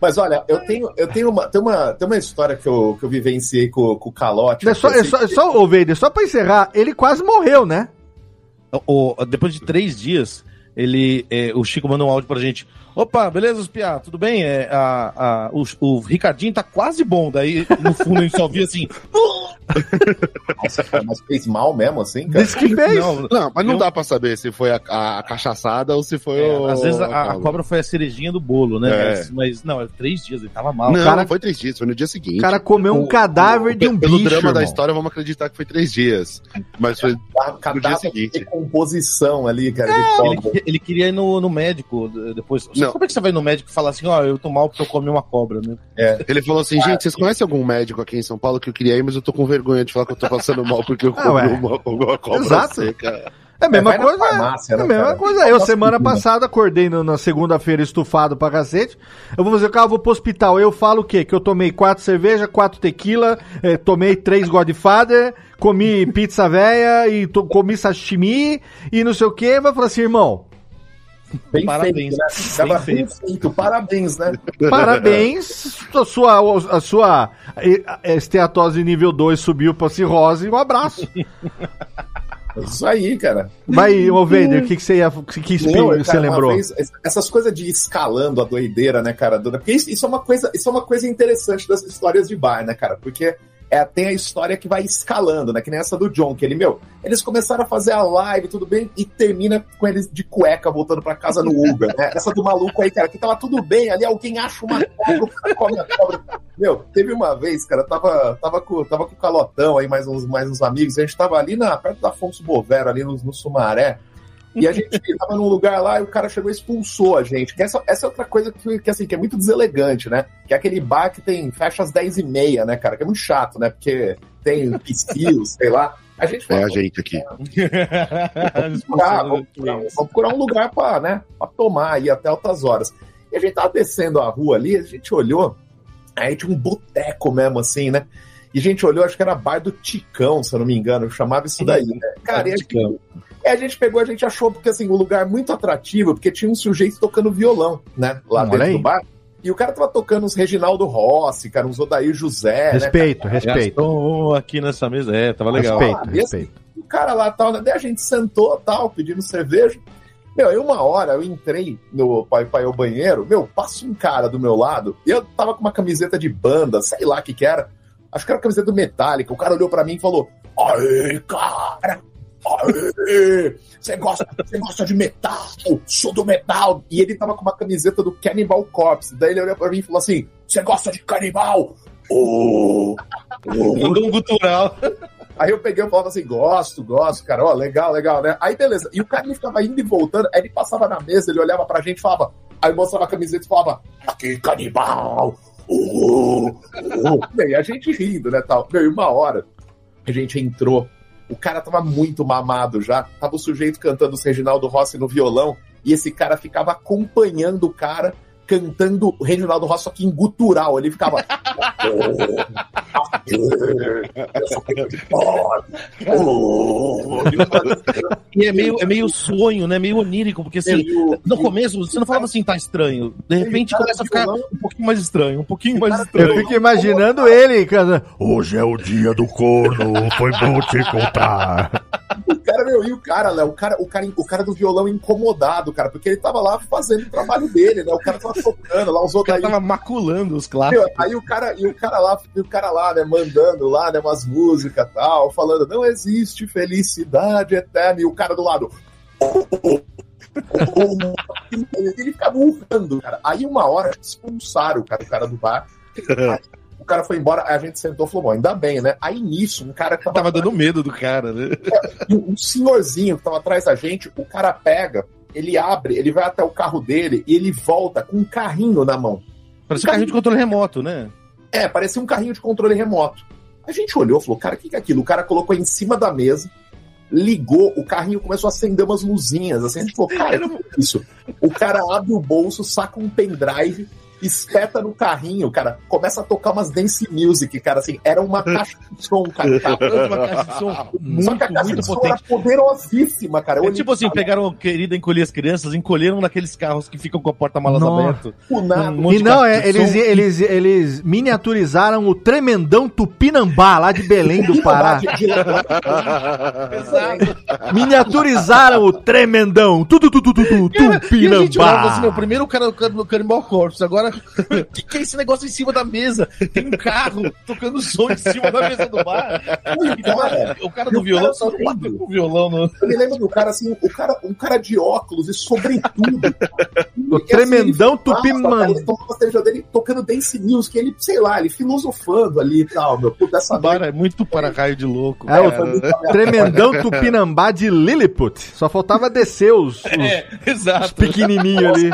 Mas olha, eu tenho, eu tenho uma, tem uma, tem uma história que eu, que eu vivenciei com, com o Calote. É só, que é só, é só, ô Vader, só pra encerrar, ele quase morreu, né? O- o- depois de três dias, ele, é, o Chico mandou um áudio pra gente. Opa, beleza, os piá, tudo bem? É, a, a, o, o Ricardinho tá quase bom. Daí, no fundo, a gente só via assim. Nossa, cara, mas fez mal mesmo, assim, cara. Disse que fez. Não, Não, mas não Eu- dá pra saber se foi a, a, a cachaçada ou se foi é, o. às vezes a, a cobra foi a cerejinha do bolo, né? É. Mas, mas não, é três dias, ele tava mal. Não, cara- não foi três dias, foi no dia seguinte. O cara comeu um O- cadáver de um Pelo bicho. drama da irmão. história, vamos acreditar que foi três dias. Mas foi. Cadáver de seguinte. decomposição ali, cara, de Ele, ele queria ir no, no médico depois. Não. Como é que você vai no médico e falar assim, ó, eu tô mal porque eu comi uma cobra, né? Ele falou assim: gente, vocês conhecem algum médico aqui em São Paulo que eu queria ir, mas eu tô com vergonha de falar que eu tô passando mal porque eu Ah, comi ué. uma, uma cobra Exato. seca. É a mesma coisa. farmácia, é né, a mesma cara? coisa. Eu, semana passada, acordei no- na segunda-feira estufado pra cacete. Eu vou fazer o carro, vou pro hospital. Eu falo o quê? Que eu tomei quatro cerveja, quatro tequila, eh, tomei três Godfather, comi pizza véia e to- comi sashimi e não sei o quê. Vai falar assim, irmão, Bem Parabéns. feito, né? Bem feito. feito, parabéns, né? parabéns, a sua, a sua esteatose nível 2 subiu pra cirrose, um abraço. Isso aí, cara. Vai, ô Vader, o que, que você ia, que, que espi- Meu, você cara, uma lembrou? vez, essas coisas de escalando a doideira, né, cara? Porque isso, isso é uma coisa, isso é uma coisa interessante das histórias de bar, né, cara? Porque é, tem a história que vai escalando, né? Que nem essa do John, que ele, meu, eles começaram a fazer a live, tudo bem, e termina com eles de cueca voltando pra casa no Uber, né? Essa do maluco aí, cara, que tava tudo bem, ali alguém acha uma cobra, come a cobra. Meu, teve uma vez, cara, tava, tava, com, tava com o Calotão aí, mais uns, mais uns amigos, a gente tava ali na, perto da Afonso Bovero, ali no, no Sumaré, e a gente tava num lugar lá e o cara chegou e expulsou a gente. Essa, essa é outra coisa que, que, assim, que é muito deselegante, né? Que é aquele bar que tem fecha às 10 e meia, né, cara? Que é muito chato, né? Porque tem pistilos, sei lá. A gente É a gente aqui. vamos procurar, vamos procurar, vamos procurar um lugar pra, né, pra tomar aí até altas horas. E a gente tava descendo a rua ali, a gente olhou, aí tinha um boteco mesmo, assim, né? E a gente olhou, acho que era bar do Ticão, se eu não me engano, chamava isso daí, né? Cara, e a gente, e a gente pegou, a gente achou, porque assim, o um lugar muito atrativo, porque tinha um sujeito tocando violão, né? Lá Olha dentro aí. do bar. E o cara tava tocando uns Reginaldo Rossi, cara, uns Odair José, né? Respeito, respeito. Gaston aqui nessa mesa, é, tava legal. Respeito, Ah, e assim, respeito. o cara lá tal, daí a gente sentou tal, pedindo cerveja. Meu, aí uma hora eu entrei no pai pai ao banheiro, meu, passa um cara do meu lado, e eu tava com uma camiseta de banda, sei lá o que que era. Acho que era camiseta do Metallica. O cara olhou pra mim e falou: Aê, cara! Você gosta, você gosta de metal? Sou do metal! E ele tava com uma camiseta do Cannibal Corpse. Daí ele olhou pra mim e falou assim: Você gosta de canibal? Oh, oh. Mandou um gutural. Aí eu peguei e falava assim, gosto, gosto, cara, ó, legal, legal, né? Aí beleza. E o cara ele ficava indo e voltando, aí ele passava na mesa, ele olhava pra gente e falava, aí mostrava a camiseta e falava, aqui, canibal! Uh, uh. E a gente rindo, né, tal. Meu, e uma hora, a gente entrou, o cara tava muito mamado já, tava o sujeito cantando os Reginaldo Rossi no violão, e esse cara ficava acompanhando o cara cantando o Reginaldo Rossi, só que em gutural. Ele ficava. E é meio, é meio sonho, né? Meio onírico, porque assim, no começo você não falava assim, tá estranho. De repente começa a ficar um pouquinho mais estranho, um pouquinho mais Eu estranho. fico imaginando ele, cara. Hoje é o dia do corno, foi bom te encontrar. O cara, meu, e o cara, Léo, o cara, o cara, o cara do violão incomodado, cara, porque ele tava lá fazendo o trabalho dele, né? O cara tava tocando lá, os outros aí. tava maculando os clássicos. Meu, aí o cara, e o cara lá, e o cara lá, né, mandando lá, né, umas músicas e tal, falando, não existe felicidade eterna, e o cara do lado. Ele ficava urrando, cara. Aí uma hora expulsaram o cara, o cara do bar. Aí o cara foi embora, a gente sentou e falou, bom, ainda bem, né? Aí nisso, um cara que tava, Tava dando medo do cara, né? um senhorzinho que tava atrás da gente, o cara pega, ele abre, ele vai até o carro dele e ele volta com um carrinho na mão. Parece um carrinho de controle remoto, né? É, parecia um carrinho de controle remoto. A gente olhou e falou, cara, o que, que é aquilo? O cara colocou em cima da mesa, ligou, o carrinho começou a acender umas luzinhas. Assim, a gente falou, cara, o que é isso? O cara abre o bolso, saca um pendrive, espeta no carrinho, cara, começa a tocar umas dance music, cara, assim, era uma caixa de som, cara. cara. Uma caixa de som Só muito, que a caixa muito de som potente. era poderosíssima, cara. Eu É olhei tipo assim, pra pegaram a querida encolher as crianças, encolheram naqueles carros que ficam com a porta-malas aberta. Um E não, é, eles, eles, eles miniaturizaram o tremendão Tupinambá, lá de Belém do Pará. Miniaturizaram o tremendão. Tu, tu, tu, tu, tu, tu, E a gente olhava assim, Tupinambá. primeiro o cara o cara- o Cannibal Corpse, agora o que, que é esse negócio em cima da mesa? Tem um carro tocando som em cima da mesa do bar. Cara, O cara do violão cara só bateu com o violão no. Eu me lembro do cara, assim, o cara, um cara de óculos e sobretudo. O tremendão Tupimambá. Ele tomava a cerveja dele tocando Dance Music, ele, sei lá, ele filosofando ali e tal, meu. Puta, essa O bar é muito para raio de louco. É, o tremendão Tupinambá de Lilliput. Só faltava descer os, os É, exato. pequenininhos ali.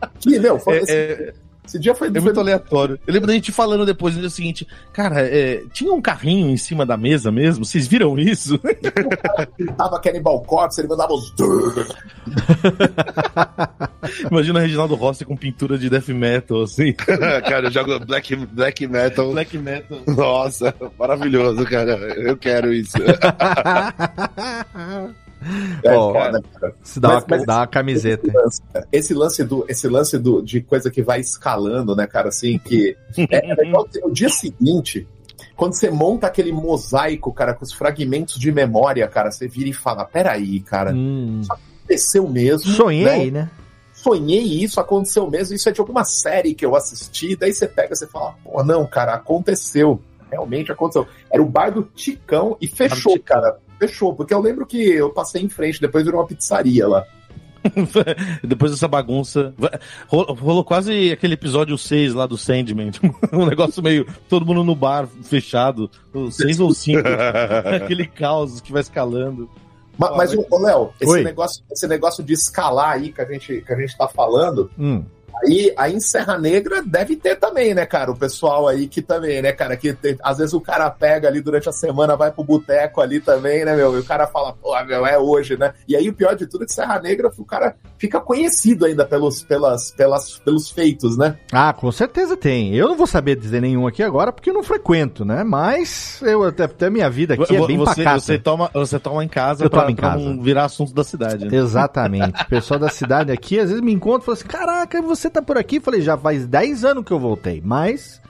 aqui, meu, foi, É, esse, é, esse dia foi, é foi muito aleatório. Eu lembro da gente falando depois no dia seguinte, cara, é, tinha um carrinho em cima da mesa mesmo? Vocês viram isso? tava Cannibal Corpse, ele mandava os. Imagina o Reginaldo Rossi com pintura de death metal, assim. cara, eu jogo black, black metal. Black metal. Nossa, maravilhoso, cara. Eu quero isso. É, Ó, foda, cara. Se dá, Mas- uma, mas- dá uma camiseta. lance, cara. Esse lance do, esse lance do, de coisa que vai escalando, né, cara, assim, que é, é legal no dia seguinte, quando você monta aquele mosaico, cara, com os fragmentos de memória, cara, você vira e fala, peraí, cara, Hum, aconteceu mesmo. sonhei, né? né? Sonhei isso, aconteceu mesmo, isso é de alguma série que eu assisti, daí você pega e você fala, pô, não, cara, aconteceu. Realmente aconteceu. Era o bar do Ticão e fechou, Ticão. cara. Fechou, porque eu lembro que eu passei em frente, depois virou uma pizzaria lá. Depois dessa bagunça. Rolou, quase aquele episódio 6 lá do Sandman. um negócio meio. Todo mundo no bar fechado. 6 ou 5. aquele caos que vai escalando. Ma- Mas, ô, ô, Léo, esse Oi. negócio, esse negócio de escalar aí que a gente, que a gente tá falando, Hum. Aí, aí em Serra Negra deve ter também, né, cara? O pessoal aí que também, né, cara? Que tem- às vezes o cara pega ali durante a semana, vai pro boteco ali também, né, meu? E o cara fala, pô, meu, é hoje, né? E aí o pior de tudo é que Serra Negra, o cara fica conhecido ainda pelos, pelas, pelas, pelos feitos, né? Ah, com certeza tem. Eu não vou saber dizer nenhum aqui agora porque eu não frequento, né? Mas eu até, até minha vida aqui é bem você, pacata. você, toma, você toma em casa Eu pra, tomo em pra casa. não virar assunto da cidade. né? Exatamente. O pessoal da cidade aqui às vezes me encontra e fala assim: Caraca, você tá por aqui? Falei, já faz 10 anos que eu voltei, mas.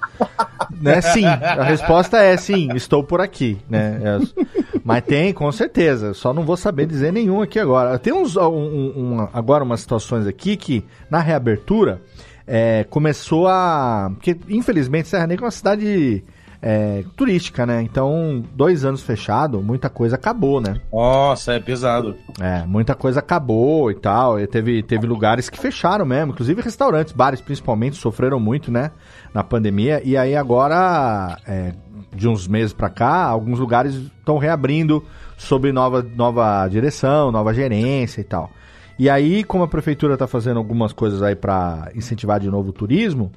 Né, sim, a resposta é sim, estou por aqui, né? É, mas tem, com certeza. Só não vou saber dizer nenhum aqui agora. Tem uns um- um- agora umas situações aqui que, na reabertura, é, começou a. Porque, infelizmente, Serra Negra é uma cidade é, turística, né? Então, dois anos fechado, muita coisa acabou, né? Nossa, é pesado. É, muita coisa acabou e tal. E teve, teve lugares que fecharam mesmo, inclusive restaurantes, bares principalmente, sofreram muito, né? Na pandemia. E aí agora, é, de uns meses pra cá, alguns lugares estão reabrindo sob nova, nova direção, nova gerência e tal. E aí, como a prefeitura tá fazendo algumas coisas aí pra incentivar de novo o turismo,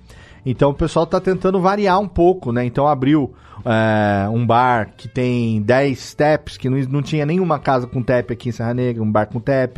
então o pessoal tá tentando variar um pouco, né? Então abriu é, um bar que tem 10 steps, que não, não tinha nenhuma casa com tap aqui em Serra Negra, um bar com tap,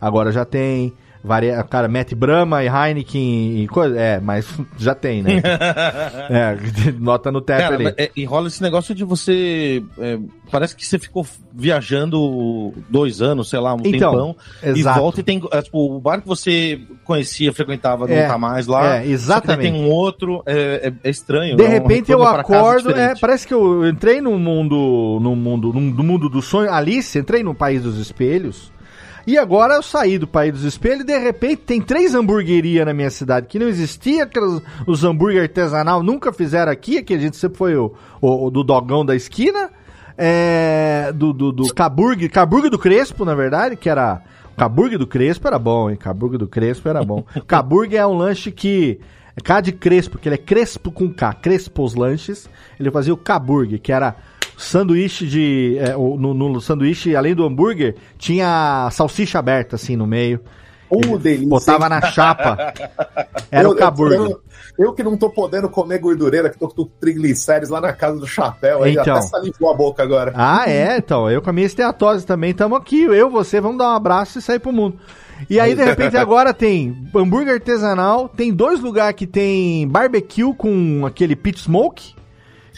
agora já tem. Varia, cara, mete Brahma e Heineken e coisa. É, mas já tem, né? é, nota no tap Cara, ali. é- e rola esse negócio de você. é, parece que você ficou viajando dois anos, sei lá, um Então, tempão. E exato. volta e tem. é, tipo, o bar que você conhecia, frequentava, não É, tá mais lá. é, exatamente. tem um outro. É, é- é estranho. De é um repente eu acordo, é, parece que eu entrei no mundo, no mundo, no, no mundo do sonho, Alice, entrei no país dos espelhos. E agora eu saí do país dos espelhos e de repente tem três hamburguerias na minha cidade que não existia, aqueles, os hambúrguer artesanal nunca fizeram aqui, que a gente sempre foi o, o- o do dogão da esquina, é, do, do, do Caburg, Caburg do Crespo, na verdade, que era o Caburg do Crespo era bom, hein? Caburg do Crespo era bom. Caburg é um lanche que é K de Crespo, que ele é Crespo com K, Crespos Lanches. Ele fazia o Caburg, que era sanduíche de. é, no, no sanduíche, além do hambúrguer, tinha salsicha aberta assim no meio. Uh, delícia. Botava na chapa. Era Eu- o Caburg. Eu, eu que não tô podendo comer gordureira, que tô com triglicérides lá na casa do chapéu, aí Então. até salivou a boca agora. Ah, é, então. Eu com a minha esteatose também estamos aqui. Eu, você, vamos dar um abraço e sair pro mundo. E aí, de repente, agora tem hambúrguer artesanal, tem dois lugares que tem barbecue com aquele pit smoke,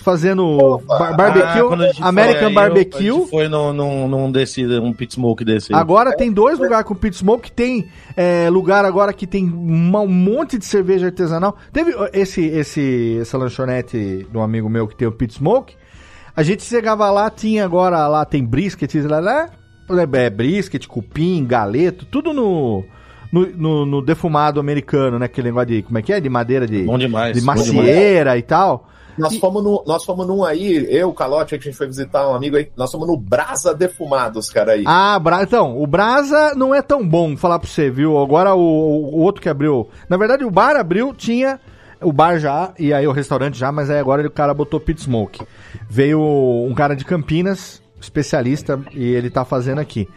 fazendo bar- barbecue, Ah, American aí, barbecue. eu- a gente foi num, num, num desse, um pit smoke desse. aí. Agora tem dois lugares com pit smoke, tem é, lugar agora que tem uma- um monte de cerveja artesanal. Teve esse, esse, essa lanchonete de um amigo meu que tem o pit smoke. A gente chegava lá, tinha agora lá, tem brisket, lá, lá, é, brisket, cupim, galeto, tudo no, no, no- no defumado americano, né? Aquele negócio de, como é que é? De madeira de, Bom demais. de macieira e tal. Nós fomos, no, nós fomos num aí, eu, o Calote, que a gente foi visitar um amigo aí, nós fomos no Brasa Defumados, cara, aí. Ah, Bra... então, o Brasa não é tão bom, falar pra você, viu? Agora o, o outro que abriu. Na verdade, o bar abriu, tinha o bar já, e aí o restaurante já, mas aí agora o cara botou pit smoke. Veio um cara de Campinas, especialista, e ele tá fazendo aqui.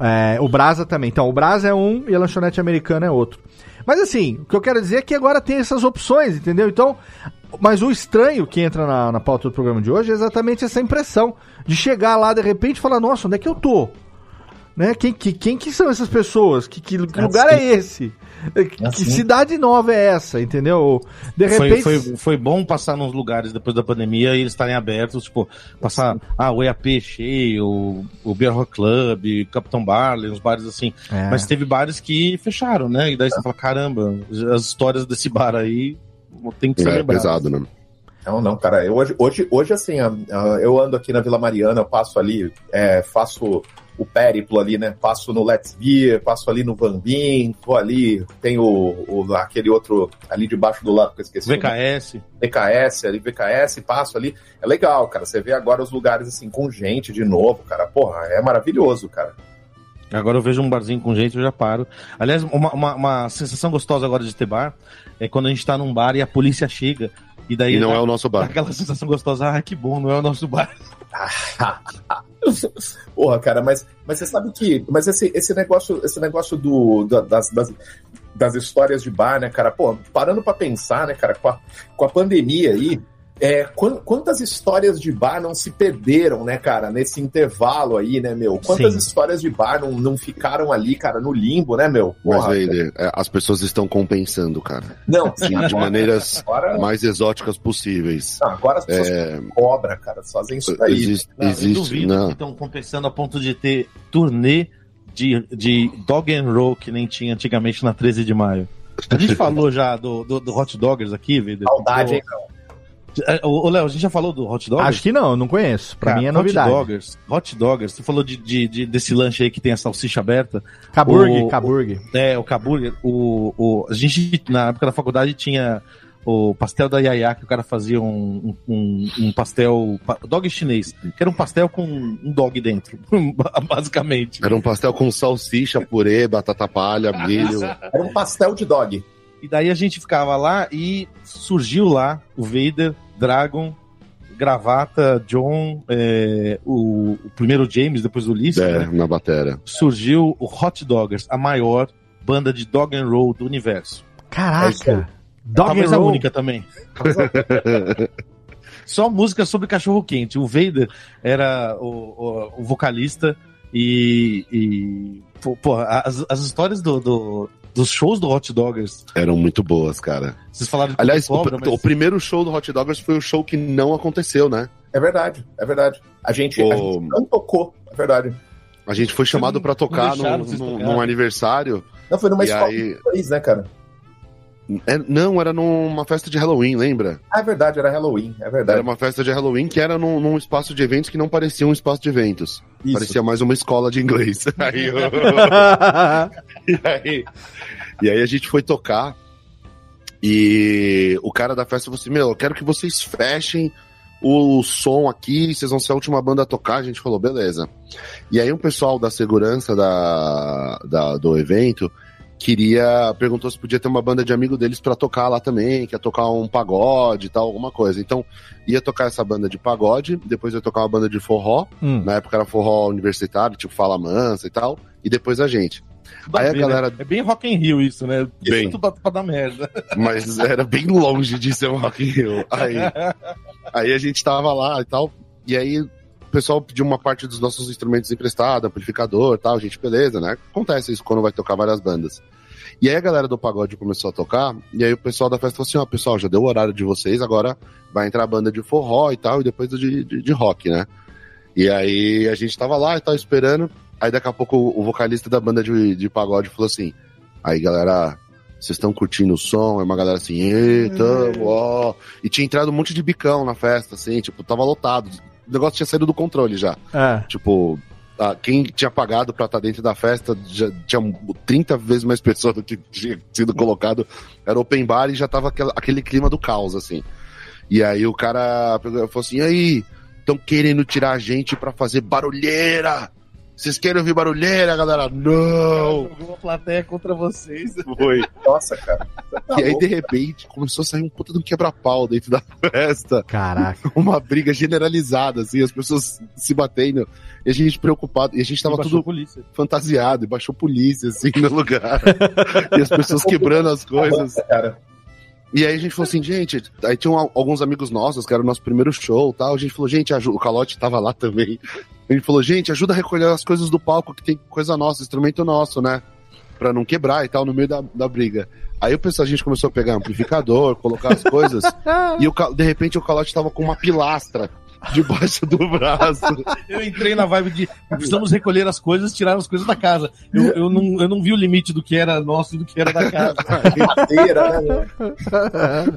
É, o Brasa também. Então, o Brasa é um e a lanchonete americana é outro. Mas assim, o que eu quero dizer é que agora tem essas opções, entendeu? Então, mas o estranho que entra na, na pauta do programa de hoje é exatamente essa impressão de chegar lá de repente e falar: nossa, onde é que eu tô? Né? Quem, que, quem que são essas pessoas? Que, que, que lugar é esse? Que Assim. cidade nova é essa? Entendeu? De Foi, repente. foi, foi bom passar nos lugares depois da pandemia e eles estarem abertos, tipo, passar ah, o EAP cheio, o, o Beer Rock Club, o Capitão Barley, uns bares assim. É. Mas teve bares que fecharam, né? E daí você fala, caramba, as histórias desse bar aí tem que ser É lembradas. pesado, né? Não, não, cara. Eu, hoje, hoje, hoje, assim, eu ando aqui na Vila Mariana, eu passo ali, é, faço o périplo ali, né? Passo no Let's Beer, passo ali no Van vou ali, tem o, o, aquele outro ali debaixo do lado que eu esqueci. VKS. VKS, ali, VKS, passo ali. É legal, cara. Você vê agora os lugares assim com gente de novo, cara. Porra, é maravilhoso, cara. Agora eu vejo um barzinho com gente, eu já paro. Aliás, uma, uma, uma sensação gostosa agora de ter bar é quando a gente tá num bar e a polícia chega. E daí E não é o nosso bar. Aquela sensação gostosa, ah, que bom, não é o nosso bar. Porra, cara, mas, mas você sabe que. Mas esse, esse negócio, esse negócio do, da- das, das, das histórias de bar, né, cara? Pô, parando pra pensar, né, cara, com a, com a pandemia aí. É, quan- quantas histórias de bar não se perderam, né, cara, nesse intervalo aí, né, meu? Quantas Sim. histórias de bar não, não ficaram ali, cara, no limbo, né, meu? Mas, Vader, é, as pessoas estão compensando, cara. não, De, de maneiras agora, mais exóticas possíveis. não, agora as pessoas É, cobram, cara, fazem isso daí. existe, Não, eu existe duvido não. que estão compensando a ponto de ter turnê de, de dog and roll que nem tinha antigamente na 13 de maio. A gente falou já do, do, do Hot Doggers aqui, Vitor. Saudade, hein, Ô, ô, Léo, a gente já falou do Hot Doggers? Acho que não, eu não conheço. Pra Cara, mim é novidade. Hot Doggers, Hot Doggers, você falou de, de- de- desse lanche aí que tem a salsicha aberta. Caburg, Caburg. É, o Caburger. O, o, a gente, na época da faculdade, tinha o pastel da Yaya, que o cara fazia um, um, um pastel. pa- Dog chinês, que era um pastel com um dog dentro, basicamente. Era um pastel com salsicha, purê, batata palha, milho. Era um pastel de dog. E daí a gente ficava lá e surgiu lá o Vader, Dragon, Gravata, John, é, o, o primeiro James, depois o Ulisses, É, né? na batera. surgiu o Hot Doggers, a maior banda de dog and roll do universo. É. Caraca. Dog Talvez and a roll. única também. Só música sobre cachorro quente. O Vader era o, o- o vocalista e, e porra, as, as histórias do, do- dos shows do Hot Doggers. Eram muito boas, cara. Vocês falaram de Aliás, o, pr- o primeiro show do Hot Doggers foi o show que não aconteceu, né? É verdade, é verdade. A gente, a O- gente não tocou, é verdade. A gente foi chamado pra tocar num, num- aniversário. Não, foi numa escola aí- de país, né, cara? É, não, era numa festa de Halloween, lembra? Ah, é verdade, era Halloween, é Era verdade. uma festa de Halloween que era num, num espaço de eventos que não parecia um espaço de eventos. Isso. Parecia mais uma escola de inglês. Aí, eu- e, aí, e aí a gente foi tocar e o cara da festa falou assim: Meu, eu quero que vocês fechem o som aqui, vocês vão ser a última banda a tocar. A gente falou: Beleza. E aí o pessoal da segurança da, da- do evento queria perguntou se podia ter uma banda de amigo deles pra tocar lá também, que ia tocar um pagode e tal, alguma coisa. Então, ia tocar essa banda de pagode, depois ia tocar uma banda de forró, Hum. na época era forró universitário, tipo Fala Mansa e tal, e depois a gente. Tudo aí a ver, galera- né? É bem Rock in Rio isso, né? Bem. Tudo pra, pra dar merda. Mas era bem longe de ser um Rock in Rio. Aí, aí a gente tava lá e tal, e aí o pessoal pediu uma parte dos nossos instrumentos emprestados, amplificador e tal, gente, beleza, né? Acontece isso quando vai tocar várias bandas. E aí a galera do pagode começou a tocar, e aí o pessoal da festa falou assim, ó, pessoal, já deu o horário de vocês, agora vai entrar a banda de forró e tal, e depois de, de, de rock, né? E aí a gente tava lá e tal, esperando, aí daqui a pouco o, o vocalista da banda de, de pagode falou assim, aí galera, vocês estão curtindo o som? É uma galera assim, eita, ó. E tinha entrado um monte de bicão na festa, assim, tipo, tava lotado. O negócio tinha saído do controle já. É. Tipo, ah, quem tinha pagado pra estar dentro da festa já tinha 30 vezes mais pessoas do que tinha sido colocado. Era open bar e já tava aquele clima do caos, assim. E aí o cara falou assim: e aí, estão querendo tirar a gente pra fazer barulheira? Vocês querem ouvir barulheira, galera? Não! Jogou a plateia contra vocês. Foi. Nossa, cara. Tá E aí, louco. de repente, começou a sair um puta de um quebra-pau dentro da festa. Caraca. Uma briga generalizada, assim, as pessoas se batendo. E a gente preocupado. E a gente tava tudo polícia. fantasiado. E baixou polícia, assim, no lugar. e as pessoas quebrando as coisas. Cara, E aí a gente falou assim, gente... Aí tinham al- alguns amigos nossos, que era o nosso primeiro show e tal. A gente falou, gente, ajuda. O Calote tava lá também. A gente falou, gente, ajuda a recolher as coisas do palco, que tem coisa nossa, instrumento nosso, né? Pra não quebrar e tal, no meio da, da briga. Aí o pessoal, a gente começou a pegar amplificador, colocar as coisas. e o, de repente o Calote tava com uma pilastra debaixo do braço. Eu entrei na vibe de precisamos recolher as coisas, tirar as coisas da casa. Eu, eu, não, eu não vi o limite do que era nosso e do que era da casa. madeira, né?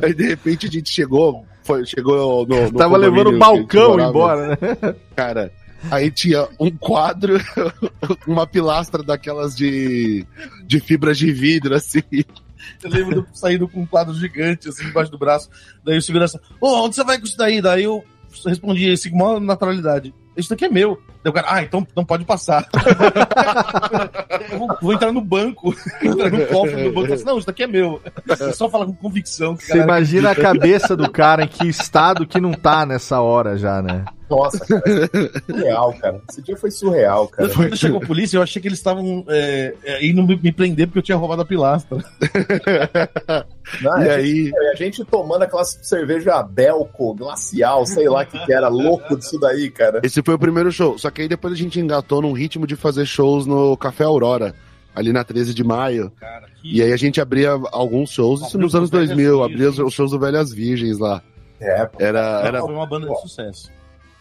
Aí de repente a gente chegou, foi, chegou no. no Tava levando o balcão embora, né? Cara, Aí tinha um quadro, uma pilastra daquelas de, de fibras de vidro, assim. Eu lembro de saindo com um quadro gigante, assim, embaixo do braço. Daí o segurança, ô, onde você vai com isso daí? Daí eu respondi assim, com maior naturalidade. Isso daqui é meu. Daí o cara, ah, então não pode passar. eu vou, vou, entrar no banco, entrar no cofre do banco assim, não, isso daqui é meu. É só falar com convicção. Você imagina acredita. a cabeça do cara em que estado que não tá nessa hora já, né? Nossa, cara. Surreal, cara. Esse dia foi surreal, cara. Quando chegou a polícia, eu achei que eles estavam é, é, indo me prender porque eu tinha roubado a pilastra. Não, e a aí? Gente, a gente tomando aquelas cerveja Belco, glacial, sei lá que, que era, louco disso daí, cara. Esse foi o primeiro show. Só que aí depois a gente engatou num ritmo de fazer shows no Café Aurora ali na 13 de maio. Cara, que... E aí a gente abria alguns shows, isso nos anos 2000, abria os shows do Velhas Virgens lá. É, era, era... Foi uma banda de sucesso.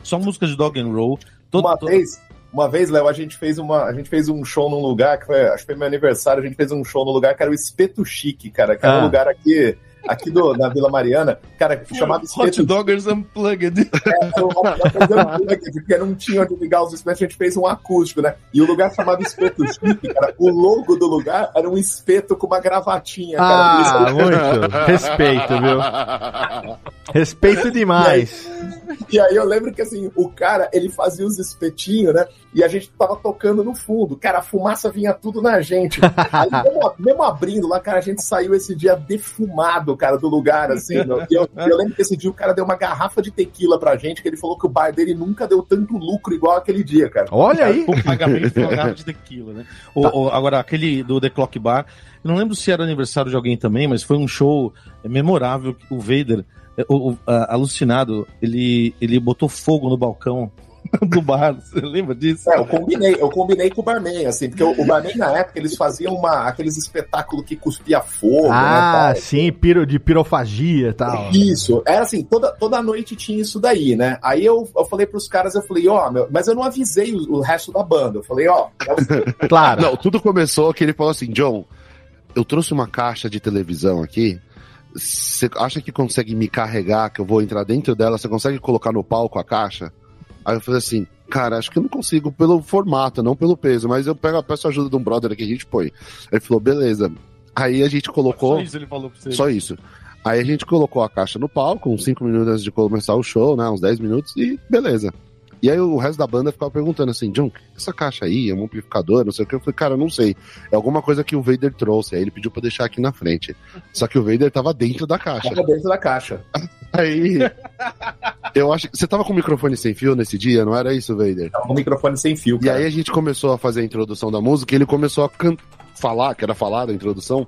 Só música de dog and roll. Todo, uma todo... vez, uma vez, Léo, a gente fez uma, a gente fez um show num lugar que foi, acho que foi meu aniversário, a gente fez um show no lugar que era o Espeto Chique, cara, que era um ah. lugar aqui aqui do, na Vila Mariana, cara, chamado Hot Doggers Unplugged. É, o Hot Doggers Unplugged, porque não tinha onde ligar os espetos, a gente fez um acústico, né? E o lugar chamado Espeto Chique, cara, o logo do lugar era um espeto com uma gravatinha, cara. Ah, muito. Respeito, viu? Respeito demais. E aí, e aí eu lembro que, assim, o cara, ele fazia os espetinhos, né? E a gente tava tocando no fundo. Cara, a fumaça vinha tudo na gente. Aí, mesmo, mesmo abrindo lá, cara, a gente saiu esse dia defumado, cara, do lugar, assim. E eu, eu, lembro que esse dia o cara deu uma garrafa de tequila pra gente, que ele falou que o bar dele nunca deu tanto lucro igual aquele dia, cara. Olha aí! O pagamento de uma garrafa de tequila, né? O, tá. o, agora, aquele do The Clock Bar, eu não lembro se era aniversário de alguém também, mas foi um show memorável. O Vader, o, o, alucinado, ele, ele botou fogo no balcão do bar, você lembra disso? É, eu combinei, eu combinei com o barman, assim, porque o, o barman na época eles faziam uma, aqueles espetáculos que cuspia fogo, né, ah, né, sim, piro, de pirofagia e tal. Isso, era assim, toda, toda noite tinha isso daí, né? Aí eu, eu falei pros caras, eu falei, ó, oh, mas eu não avisei o, o, resto da banda, eu falei, ó... Oh, claro. Não, tudo começou que ele falou assim, John, eu trouxe uma caixa de televisão aqui, você acha que consegue me carregar, que eu vou entrar dentro dela, você consegue colocar no palco a caixa? Aí eu falei assim, cara, acho que eu não consigo pelo formato, não pelo peso, mas eu pego, peço ajuda de um brother aqui, a gente põe. Ele falou, beleza. Aí a gente colocou. Só isso ele falou pra você. Só isso. Aí a gente colocou a caixa no palco, uns 5 minutos antes de começar o show, né? Uns 10 minutos, e beleza. E aí o resto da banda ficava perguntando assim, John, essa caixa aí é um amplificador, não sei o que. Eu falei, cara, não sei. É alguma coisa que o Vader trouxe. Aí ele pediu pra deixar aqui na frente. Só que o Vader tava dentro da caixa. Tava dentro da caixa. Aí. eu acho que. Você tava com o microfone sem fio nesse dia, não era isso, Vader? Tava com o microfone sem fio. Cara. E aí a gente começou a fazer a introdução da música e ele começou a can... falar, que era falar a introdução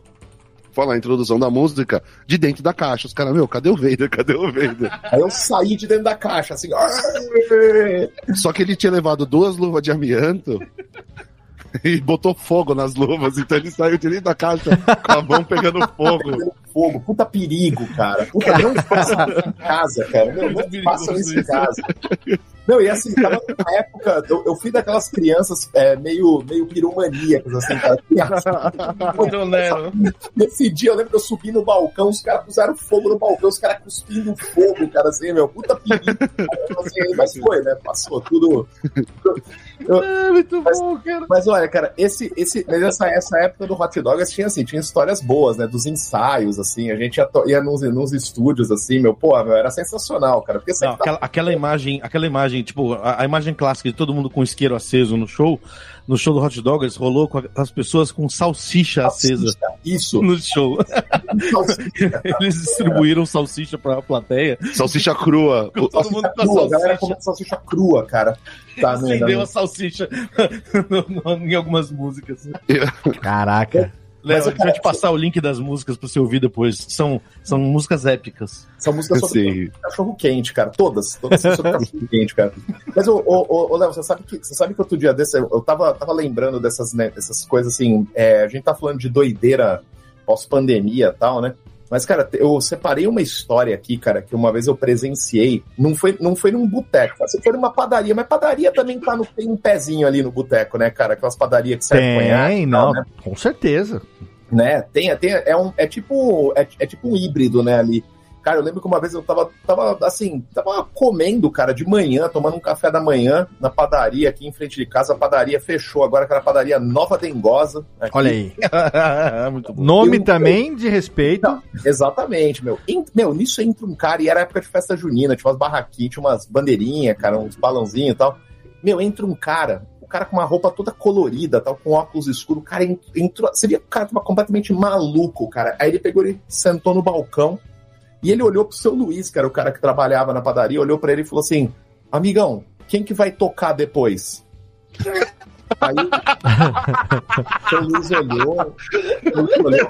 falar a introdução da música de dentro da caixa. Os caras, meu, cadê o Vader? Cadê o Vader? Aí eu saí de dentro da caixa, assim. Só que ele tinha levado duas luvas de amianto e botou fogo nas luvas, então ele saiu de dentro da caixa com a mão pegando fogo. fogo, puta perigo, cara. Puta, não faça isso em casa, cara. Meu, não façam isso em casa. Não, e assim, tava numa época, eu, eu fui daquelas crianças é, meio, meio piromaníacas, assim, cara. Nesse dia, eu lembro que eu subi no balcão, os caras puseram fogo no balcão, os caras cuspindo fogo, cara, assim, meu, puta perigo. Assim, mas foi, né? Passou tudo. Eu, é, muito mas, bom, cara. Mas olha, cara, esse, esse, essa, essa época do Hot Dogs tinha, assim, tinha histórias boas, né? Dos ensaios, assim, a gente ia, ia nos, nos estúdios, assim, meu, pô, meu, era sensacional, cara. Porque Não, aquela, aquela imagem, aquela imagem, tipo, a, a, imagem clássica de todo mundo com isqueiro aceso no show, no show do Hot Doggers, rolou com as pessoas com salsicha, salsicha acesa. Isso. No show. Eles distribuíram salsicha pra plateia. Salsicha crua. todo salsicha mundo com salsicha. A galera comendo salsicha crua, cara. Tá, Acendeu a salsicha em algumas músicas. Caraca. Léo, a gente vai te passar o link das músicas pra você ouvir depois. São, são músicas épicas. São músicas sobre cachorro quente, cara. Todas. Todas são sobre cachorro quente, cara. Mas, ô, ô, ô, Léo, você sabe que você sabe que outro dia desse, eu tava, tava lembrando dessas, né, dessas coisas assim. É, a gente tá falando de doideira pós-pandemia e tal, né? Mas, cara, eu separei uma história aqui, cara, que uma vez eu presenciei. Não foi, não foi num boteco, você foi numa padaria, mas padaria também tá no, tem um pezinho ali no boteco, né, cara? Aquelas padarias que servem Tem, não, né? com certeza. Né? Tem, tem, é, um, é tipo é, é tipo um híbrido, né, ali. Cara, eu lembro que uma vez eu tava, tava assim, tava comendo, cara, de manhã, tomando um café da manhã na padaria aqui em frente de casa. A padaria fechou agora, aquela padaria Nova Dengosa. aqui. Olha aí. Nome Eu- também de respeito. Não, exatamente, meu. En- meu, nisso entra um cara, e era época de festa junina, tinha umas barraquinhas, tinha umas bandeirinhas, cara, uns balãozinhos e tal. Meu, entra um cara, o cara com uma roupa toda colorida, tal, com óculos escuros, o cara en- entrou. Você via que o cara tava completamente maluco, cara. Aí ele pegou e sentou no balcão e ele olhou pro seu Luiz, que era o cara que trabalhava na padaria, olhou pra ele e falou assim: Amigão, quem que vai tocar depois? Aí o Luiz olhou, ele olhou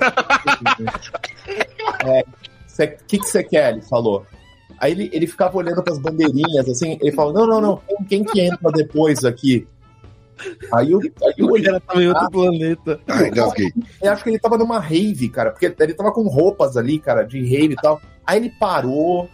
é, o que você quer? Ele falou. Aí ele, ele ficava olhando para as bandeirinhas, assim, ele falou, não, não, não, quem, quem que entra depois aqui? Aí eu, aí eu O olhei, cara tava em outro planeta. Ai, engasguei. eu acho que ele tava numa rave, cara, porque ele tava com roupas ali, cara, de rave e tal. Aí ele parou,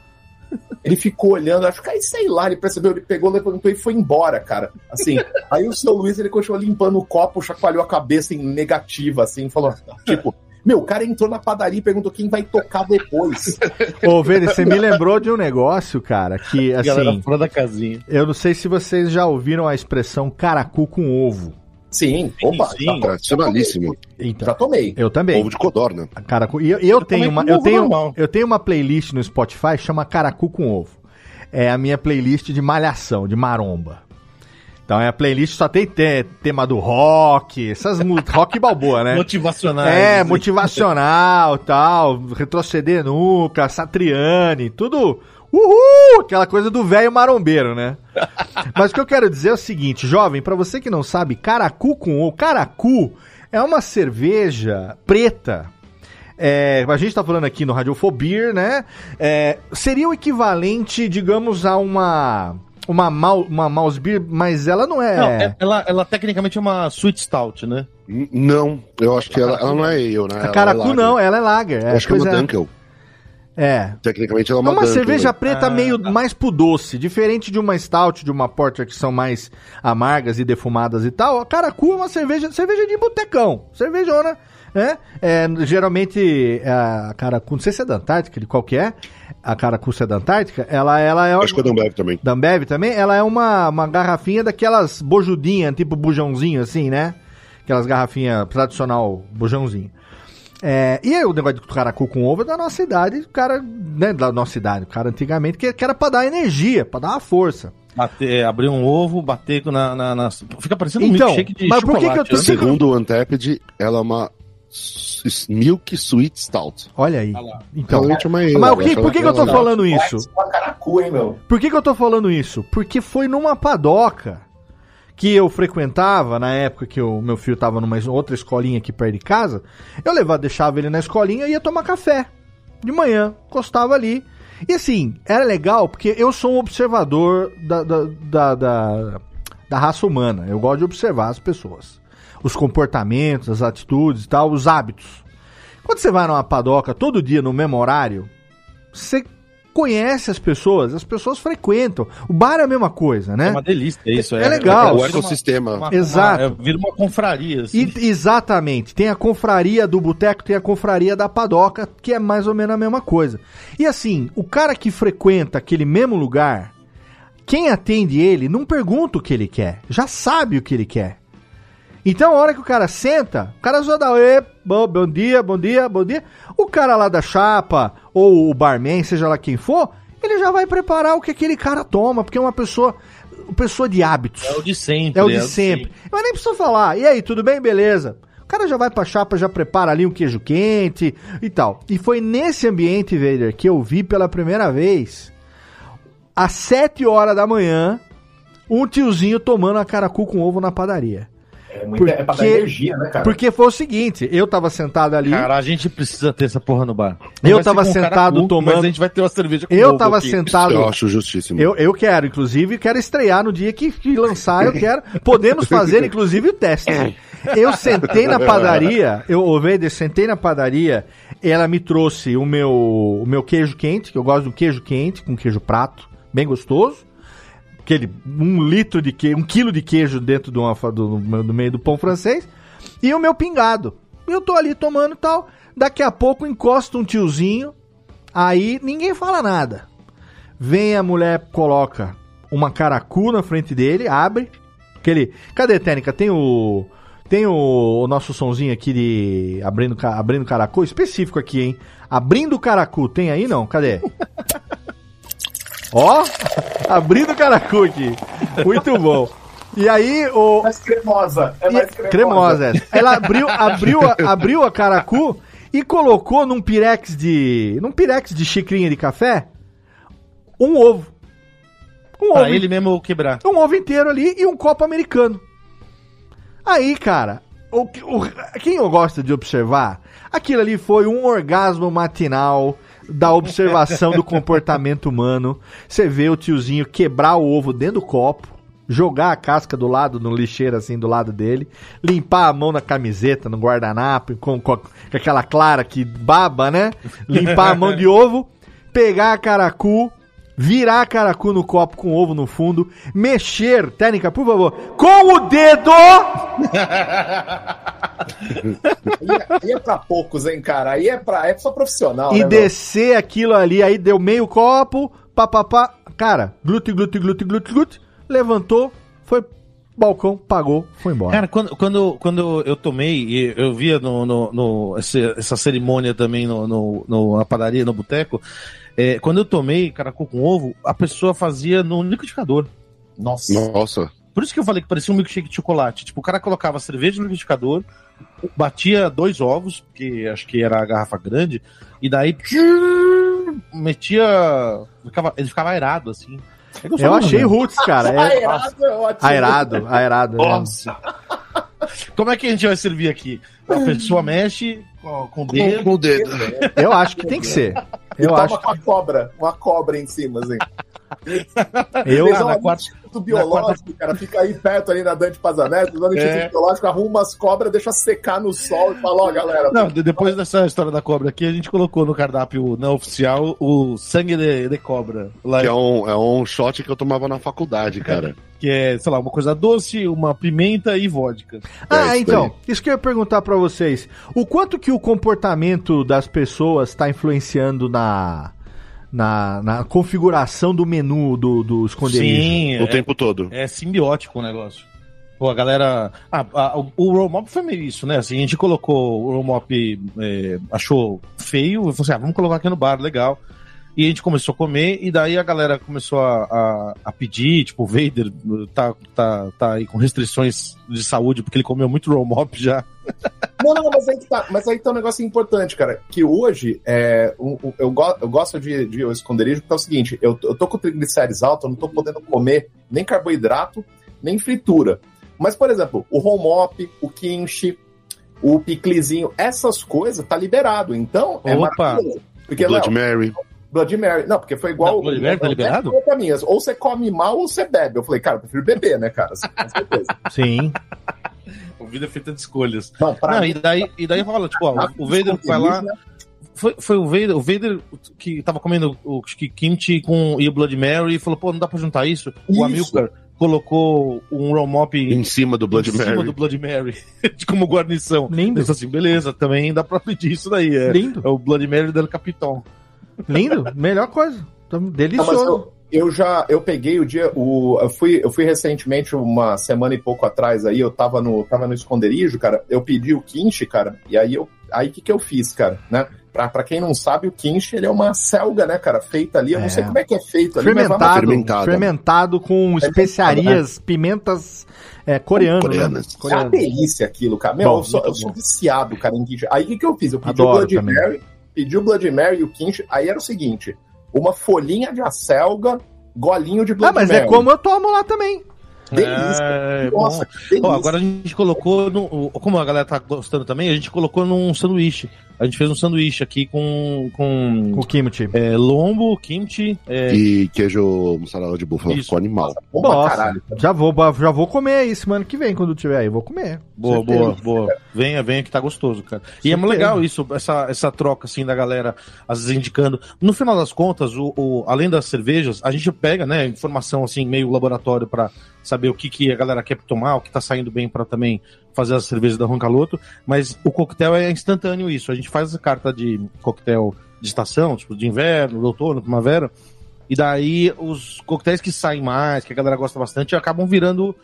ele ficou olhando, acho que aí, sei lá, ele percebeu, ele pegou, levantou e foi embora, cara. Assim, aí o seu Luiz, ele continuou limpando o copo, chacoalhou a cabeça em negativa, assim, falou, tipo, meu, o cara entrou na padaria e perguntou quem vai tocar depois. Ô, Verde, você me lembrou de um negócio, cara, que A galera assim, fora da casinha. eu não sei se vocês já ouviram a expressão caracu com ovo. Sim, opa, sim. já, Tradicionalíssimo. Então, já tomei. eu também. Ovo de codorna. Caracu. E eu, e eu tenho uma, eu tenho, normal. eu tenho uma playlist no Spotify chama Caracu com ovo. É a minha playlist de malhação, de maromba. Então é a playlist só tem te- tema do rock, essas rock balboa, né? Motivacionais. É, assim. motivacional, tal, retroceder nunca, Satriani, tudo. Uhul! Aquela coisa do velho marombeiro, né? Mas o que eu quero dizer é o seguinte, jovem, pra você que não sabe, caracu com ovo, caracu é uma cerveja preta. É, a gente tá falando aqui no Radiofobia, né? É, seria o equivalente, digamos, a uma uma, mal, uma mouse beer, mas ela não é. Não, é- ela, ela tecnicamente é uma sweet stout, né? N- Não, eu acho que ela, ela não é eu, né? a Ela caracu é não, ela é lager. Eu É, acho que é uma é. Dunkel. É, Tecnicamente ela é É uma, uma Dunkel. cerveja preta Ah, meio tá. mais pro doce, diferente de uma stout, de uma porter que são mais amargas e defumadas e tal. A Caracu é uma cerveja, cerveja de botecão, cervejona, né? É, geralmente a Caracu, não sei se é da Antártica, de qual que é, a Caracu se é da Antártica, ela, ela é... Acho que é Dunkel também. da Ambev também, ela é uma, uma garrafinha daquelas bojudinhas, tipo bujãozinho assim, né? Aquelas garrafinhas tradicional bujãozinho. É, e aí o negócio de caracu com ovo é da nossa idade, o cara, né, da nossa idade, o cara antigamente, que, que era pra dar energia, pra dar uma força. Bater, abrir um ovo, bater na. na, na- Fica parecendo um Então, milkshake de mas por que chocolate. que eu tô- né? Segundo o Untapped, ela é uma Milk Sweet Stout. Olha aí. Então, Realmente é uma mas o eu que, por que, que eu tô é- falando isso? Meu? Por que, que eu tô falando isso? Porque foi numa padoca que eu frequentava na época que o meu filho tava numa outra escolinha aqui perto de casa. Eu levava, deixava ele na escolinha e ia tomar café de manhã, encostava ali. E assim, era legal porque eu sou um observador da, da, da, da, da raça humana. Eu gosto de observar as pessoas, os comportamentos, as atitudes e tal, os hábitos. Quando você vai numa padoca todo dia no mesmo horário, você conhece as pessoas, as pessoas frequentam. O bar é a mesma coisa, né? É uma delícia isso. É legal. O vira uma- ecossistema. uma- Exato. uma- é, vira uma confraria, assim. E- exatamente. Tem a confraria do boteco, tem a confraria da padoca, que é mais ou menos a mesma coisa. E assim, o cara que frequenta aquele mesmo lugar, quem atende ele não pergunta o que ele quer, já sabe o que ele quer. Então, a hora que o cara senta, o cara só dá, "Ê, bom, bom dia, bom dia, bom dia. O cara lá da chapa, ou o barman, seja lá quem for, ele já vai preparar o que aquele cara toma, porque é uma pessoa, uma pessoa de hábitos. É o de sempre. É o de sempre. Mas nem precisa falar. E aí, tudo bem? Beleza. O cara já vai pra chapa, já prepara ali um queijo quente e tal. E foi nesse ambiente, Vader, que eu vi pela primeira vez, às 7 horas da manhã, um tiozinho tomando a caracu com ovo na padaria. É, muito, é pra dar Porque- energia, né, cara? Porque foi o seguinte, eu tava sentado ali, Cara, a gente precisa ter essa porra no bar. Eu vai ser tava com sentado tomando- Mas a gente vai ter uma cerveja com eu tava aqui. sentado... Eu acho justíssimo. Eu, eu quero, inclusive, quero estrear no dia que, que lançar, eu quero. Podemos fazer, inclusive, o teste. Eu sentei na padaria, eu, ô Vader, sentei na padaria, ela me trouxe o meu, o meu queijo quente, que eu gosto do queijo quente, com queijo prato, bem gostoso. Aquele um litro de queijo, um quilo de queijo dentro do, do, meio do pão francês. E o meu pingado. Eu tô ali tomando tal. Daqui a pouco encosta um tiozinho Aí ninguém fala nada. Vem a mulher, coloca uma caracu na frente dele, abre. Aquele. Cadê, Técnica? Tem o. Tem o, o nosso sonzinho aqui de abrindo, abrindo caracu, específico aqui, hein? Abrindo caracu, tem aí não? Cadê? Ó, abrindo caracu aqui. Muito bom. E aí, o, Mais cremosa. É mais cremosa. cremosa. essa. Ela abriu, abriu, a- abriu a caracu e colocou num pirex de. num pirex de xicrinha de café um ovo. Um ovo, Pra ele mesmo quebrar. um ovo inteiro ali e um copo americano. Aí, cara, o, que- o- quem eu gosto de observar, aquilo ali foi um orgasmo matinal da observação do comportamento humano. Você vê o tiozinho quebrar o ovo dentro do copo, jogar a casca do lado, no lixeiro assim, do lado dele, limpar a mão na camiseta, no guardanapo, com, com, com aquela clara que baba, né? Limpar a mão de ovo, pegar a caracu, virar caracu no copo com ovo no fundo, mexer, técnica, por favor, com o dedo! Aí é, aí é pra poucos, hein, cara? Aí é, pra, é só profissional. e né, meu? descer aquilo ali, aí deu meio copo, papapá, cara, glute, glute, glute, glute, glute, levantou, foi balcão, pagou, foi embora. Cara, quando, quando, quando eu tomei, e eu via no, no, no- esse- essa cerimônia também no, no- no- na padaria, no boteco, é, quando eu tomei caracu com ovo, a pessoa fazia no liquidificador. Nossa. Nossa. Por isso que eu falei que parecia um milkshake de chocolate. Tipo, o cara colocava cerveja no liquidificador, batia dois ovos, porque acho que era a garrafa grande, e daí metia. ficava- ele ficava aerado, assim. É Eu achei né? roots, cara. É, Aerado é ótimo. aerado, aerado. é. Nossa. Como é que a gente vai servir aqui? A pessoa mexe com, com o dedo. Com o dedo. Eu acho que tem que ser. E Eu toma acho. com a cobra. Uma cobra em cima, assim. Eu, um na quarta- instituto biológico, cara. Fica aí perto ali na Dante Pazaneto, usando o É. instituto biológico, arruma umas cobras, deixa secar no sol e fala, ó, galera. Não, de- depois dessa história da cobra aqui, a gente colocou no cardápio não oficial o sangue de, de cobra. Lá, Que é um, é um shot que eu tomava na faculdade, cara. que é, sei lá, uma coisa doce, uma pimenta e vodka. Ah, isso então, daí. isso que eu ia perguntar pra vocês. O quanto que o comportamento das pessoas está influenciando na, na, na configuração do menu do, do esconderijo? Sim, O é, tempo todo. é simbiótico o negócio. Pô, a galera. Ah, a- o- o Roll Mop foi meio isso, né? Assim, a gente colocou o Roll Mop, é, achou feio, e falou assim: ah, vamos colocar aqui no bar, legal. E a gente começou a comer, e daí a galera começou a, a, a pedir, tipo, o Vader tá, tá, tá aí com restrições de saúde, porque ele comeu muito Roll Mop já. Não, não, mas aí, tá, mas aí tá um negócio importante, cara. Que hoje, é, um- um- eu, go- eu gosto de, de esconderijo porque é o seguinte: eu, eu tô com triglicérides altos, eu não tô podendo comer nem carboidrato, nem fritura. Mas, por exemplo, o home o kimchi, o piclizinho, essas coisas tá liberado. Então, é Opa! maravilhoso. Porque, Blood Léo, Mary. Blood Mary. Não, porque foi igual. Não, Bloody Mary tá o- liberado? o- pra mim, Ou você come mal ou você bebe. Eu falei, cara, eu prefiro beber, né, cara? Assim, com certeza. Sim. A vida é feita de escolhas. Não, pra Não, mim, e daí, e daí fala, tipo, ó, o Vader vai lá. Foi, foi o Vader, o Vader que tava comendo o kimchi com, e o Blood Mary e falou, pô, não dá pra juntar isso? Isso. O Amilcar colocou um Raw Mop em, Em cima do Blood cima Mary. do Blood Mary como guarnição. Lindo. Ele falou assim, beleza, também dá pra pedir isso daí. É, Lindo. é o Blood Mary del Capitão. Lindo. Melhor coisa. Não, mas Delicioso. eu, eu já eu peguei o dia. O, eu, fui, eu fui recentemente, uma semana e pouco atrás aí, eu tava no, tava no esconderijo, cara. Eu pedi o quinche, cara. E aí eu. Aí o que, que eu fiz, cara? Né? Pra, pra quem não sabe, o quinche ele é uma selga, né, cara? Feita ali. Eu não É. sei como é que é feito ali. mas vai- Fermentado, fermentado. fermentado com especiarias, pimentas é, coreano, Coreanas. né? É uma delícia aquilo, cara. Meu, Bom, eu, sou, eu sou viciado, cara, em quinche. Aí o que, que eu fiz? Eu pedi Adoro o Blood também. Mary, pedi o Blood Mary e o quinche. Aí era o seguinte: uma folhinha de acelga, golinho de Ah, Blood mas Mary. é como eu tomo lá também. Delícia. É, Nossa, delícia. Ó, agora a gente colocou, no, como a galera tá gostando também, a gente colocou num sanduíche. A gente fez um sanduíche aqui com, com O kimchi. é, lombo, kimchi, é, E queijo mussarela de búfalo. Isso. Ficou animal. Bom pra Nossa, caralho. já vou, já vou comer aí semana que vem, quando tiver aí. Vou comer. Boa, Certeza. boa, boa. Venha, venha que tá gostoso, cara. E é Certeza. legal isso, essa, essa troca, assim, da galera, às vezes indicando. No final das contas, o, o- além das cervejas, a gente pega, né, informação, assim, meio laboratório pra saber o que, que a galera quer tomar, o que tá saindo bem pra também fazer as cervejas da Roncaloto, mas o coquetel é instantâneo isso. A gente faz a carta de coquetel de estação, tipo de inverno, de outono, primavera. E daí os coquetéis que saem mais, que a galera gosta bastante, acabam virando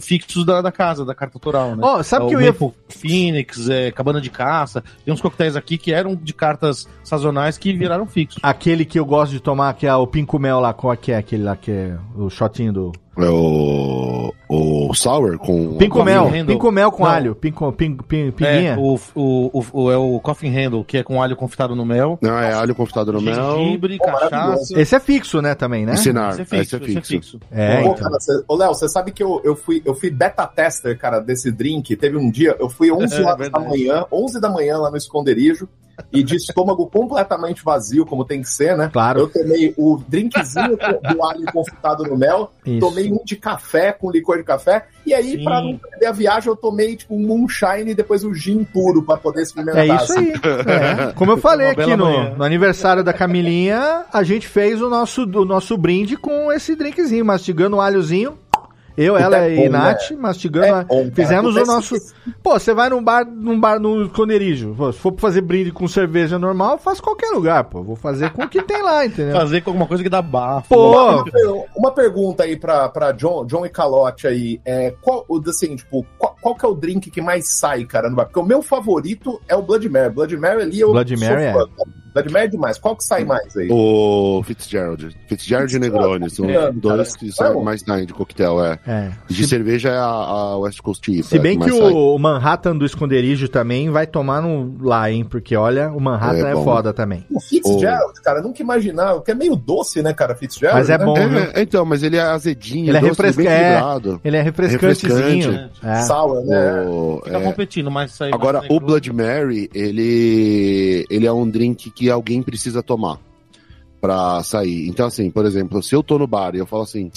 fixos da, da casa, da carta autoral, né? Ó, sabe É que o eu ia. Phoenix, é, Cabana de Caça. Tem uns coquetéis aqui que eram de cartas sazonais que viraram fixos. Aquele que eu gosto de tomar, que é o Pinco Mel lá, qual é que é aquele lá que é o shotinho do. É o. O Sour com. Pinco Coffee Mel, Handle. Pinco Mel com Não. alho, pinco, pin, pin, É pinguinha. o, o, o, o- é o Coffin Handle, que é com alho confitado no mel. Não, é alho confitado no mel. Gengibre, maravilhoso. cachaça. Esse é fixo, né, também, né? Ensinar. Esse é fixo, Esse é esse é fixo. fixo. É, então. cara, cê- ô, Léo, você sabe que eu, eu, fui, eu fui beta tester, cara, desse drink. Teve um dia, eu fui 11 É, horas da verdade. manhã, 11 da manhã lá no esconderijo, e de estômago completamente vazio, como tem que ser, né? Claro. Eu tomei o drinkzinho do alho confitado no mel, Isso. tomei um de café com licor de café, e aí, Sim. pra não perder a viagem, eu tomei tipo um moonshine e depois o gin puro pra poder experimentar. É isso aí. É. Como eu falei aqui no, no aniversário da Camilinha, a gente fez o nosso, o nosso brinde com esse drinkzinho, mastigando um alhozinho. Eu, ela é e bom, Nath, mastigando. É bom, cara. Fizemos o nosso. esse- Pô, você vai num bar, num bar no esconderijo. pô, Se for pra fazer brinde com cerveja normal, faz qualquer lugar, pô. Vou fazer com o que tem lá, entendeu? Fazer com alguma coisa que dá bafo. Pô, Uma pergunta aí pra, pra John, John e Calote aí. É, qual, o- assim, tipo, qual, qual que é o drink que mais sai, cara, no bar? Porque o meu favorito é o Blood Mary. Blood Mary ali eu Blood sou Mary é. Fã. Blood Mary é demais. Qual que sai mais aí? O Fitzgerald. Fitzgerald e Negroni. São Cara, dois que é saem mais saem de coquetel, é. é. De cerveja é a, a West Coast IPA. Se bem que sai. o, o Manhattan do esconderijo também vai tomar no, lá, hein? Porque olha, o Manhattan é, É foda também. O Fitzgerald, cara, eu nunca imaginava, porque é meio doce, né, cara, Fitzgerald? Mas é né? bom, viu? É, então, mas ele é azedinho, Ele é doce, refresca- bem é. Ele é refrescantezinho. Refrescante. É. Sour, né? O- Fica é. competindo, mas Agora, o. Blood Mary, ele, ele é um drink que alguém precisa tomar pra sair. Então, assim, por exemplo, se eu tô no bar e eu falo assim,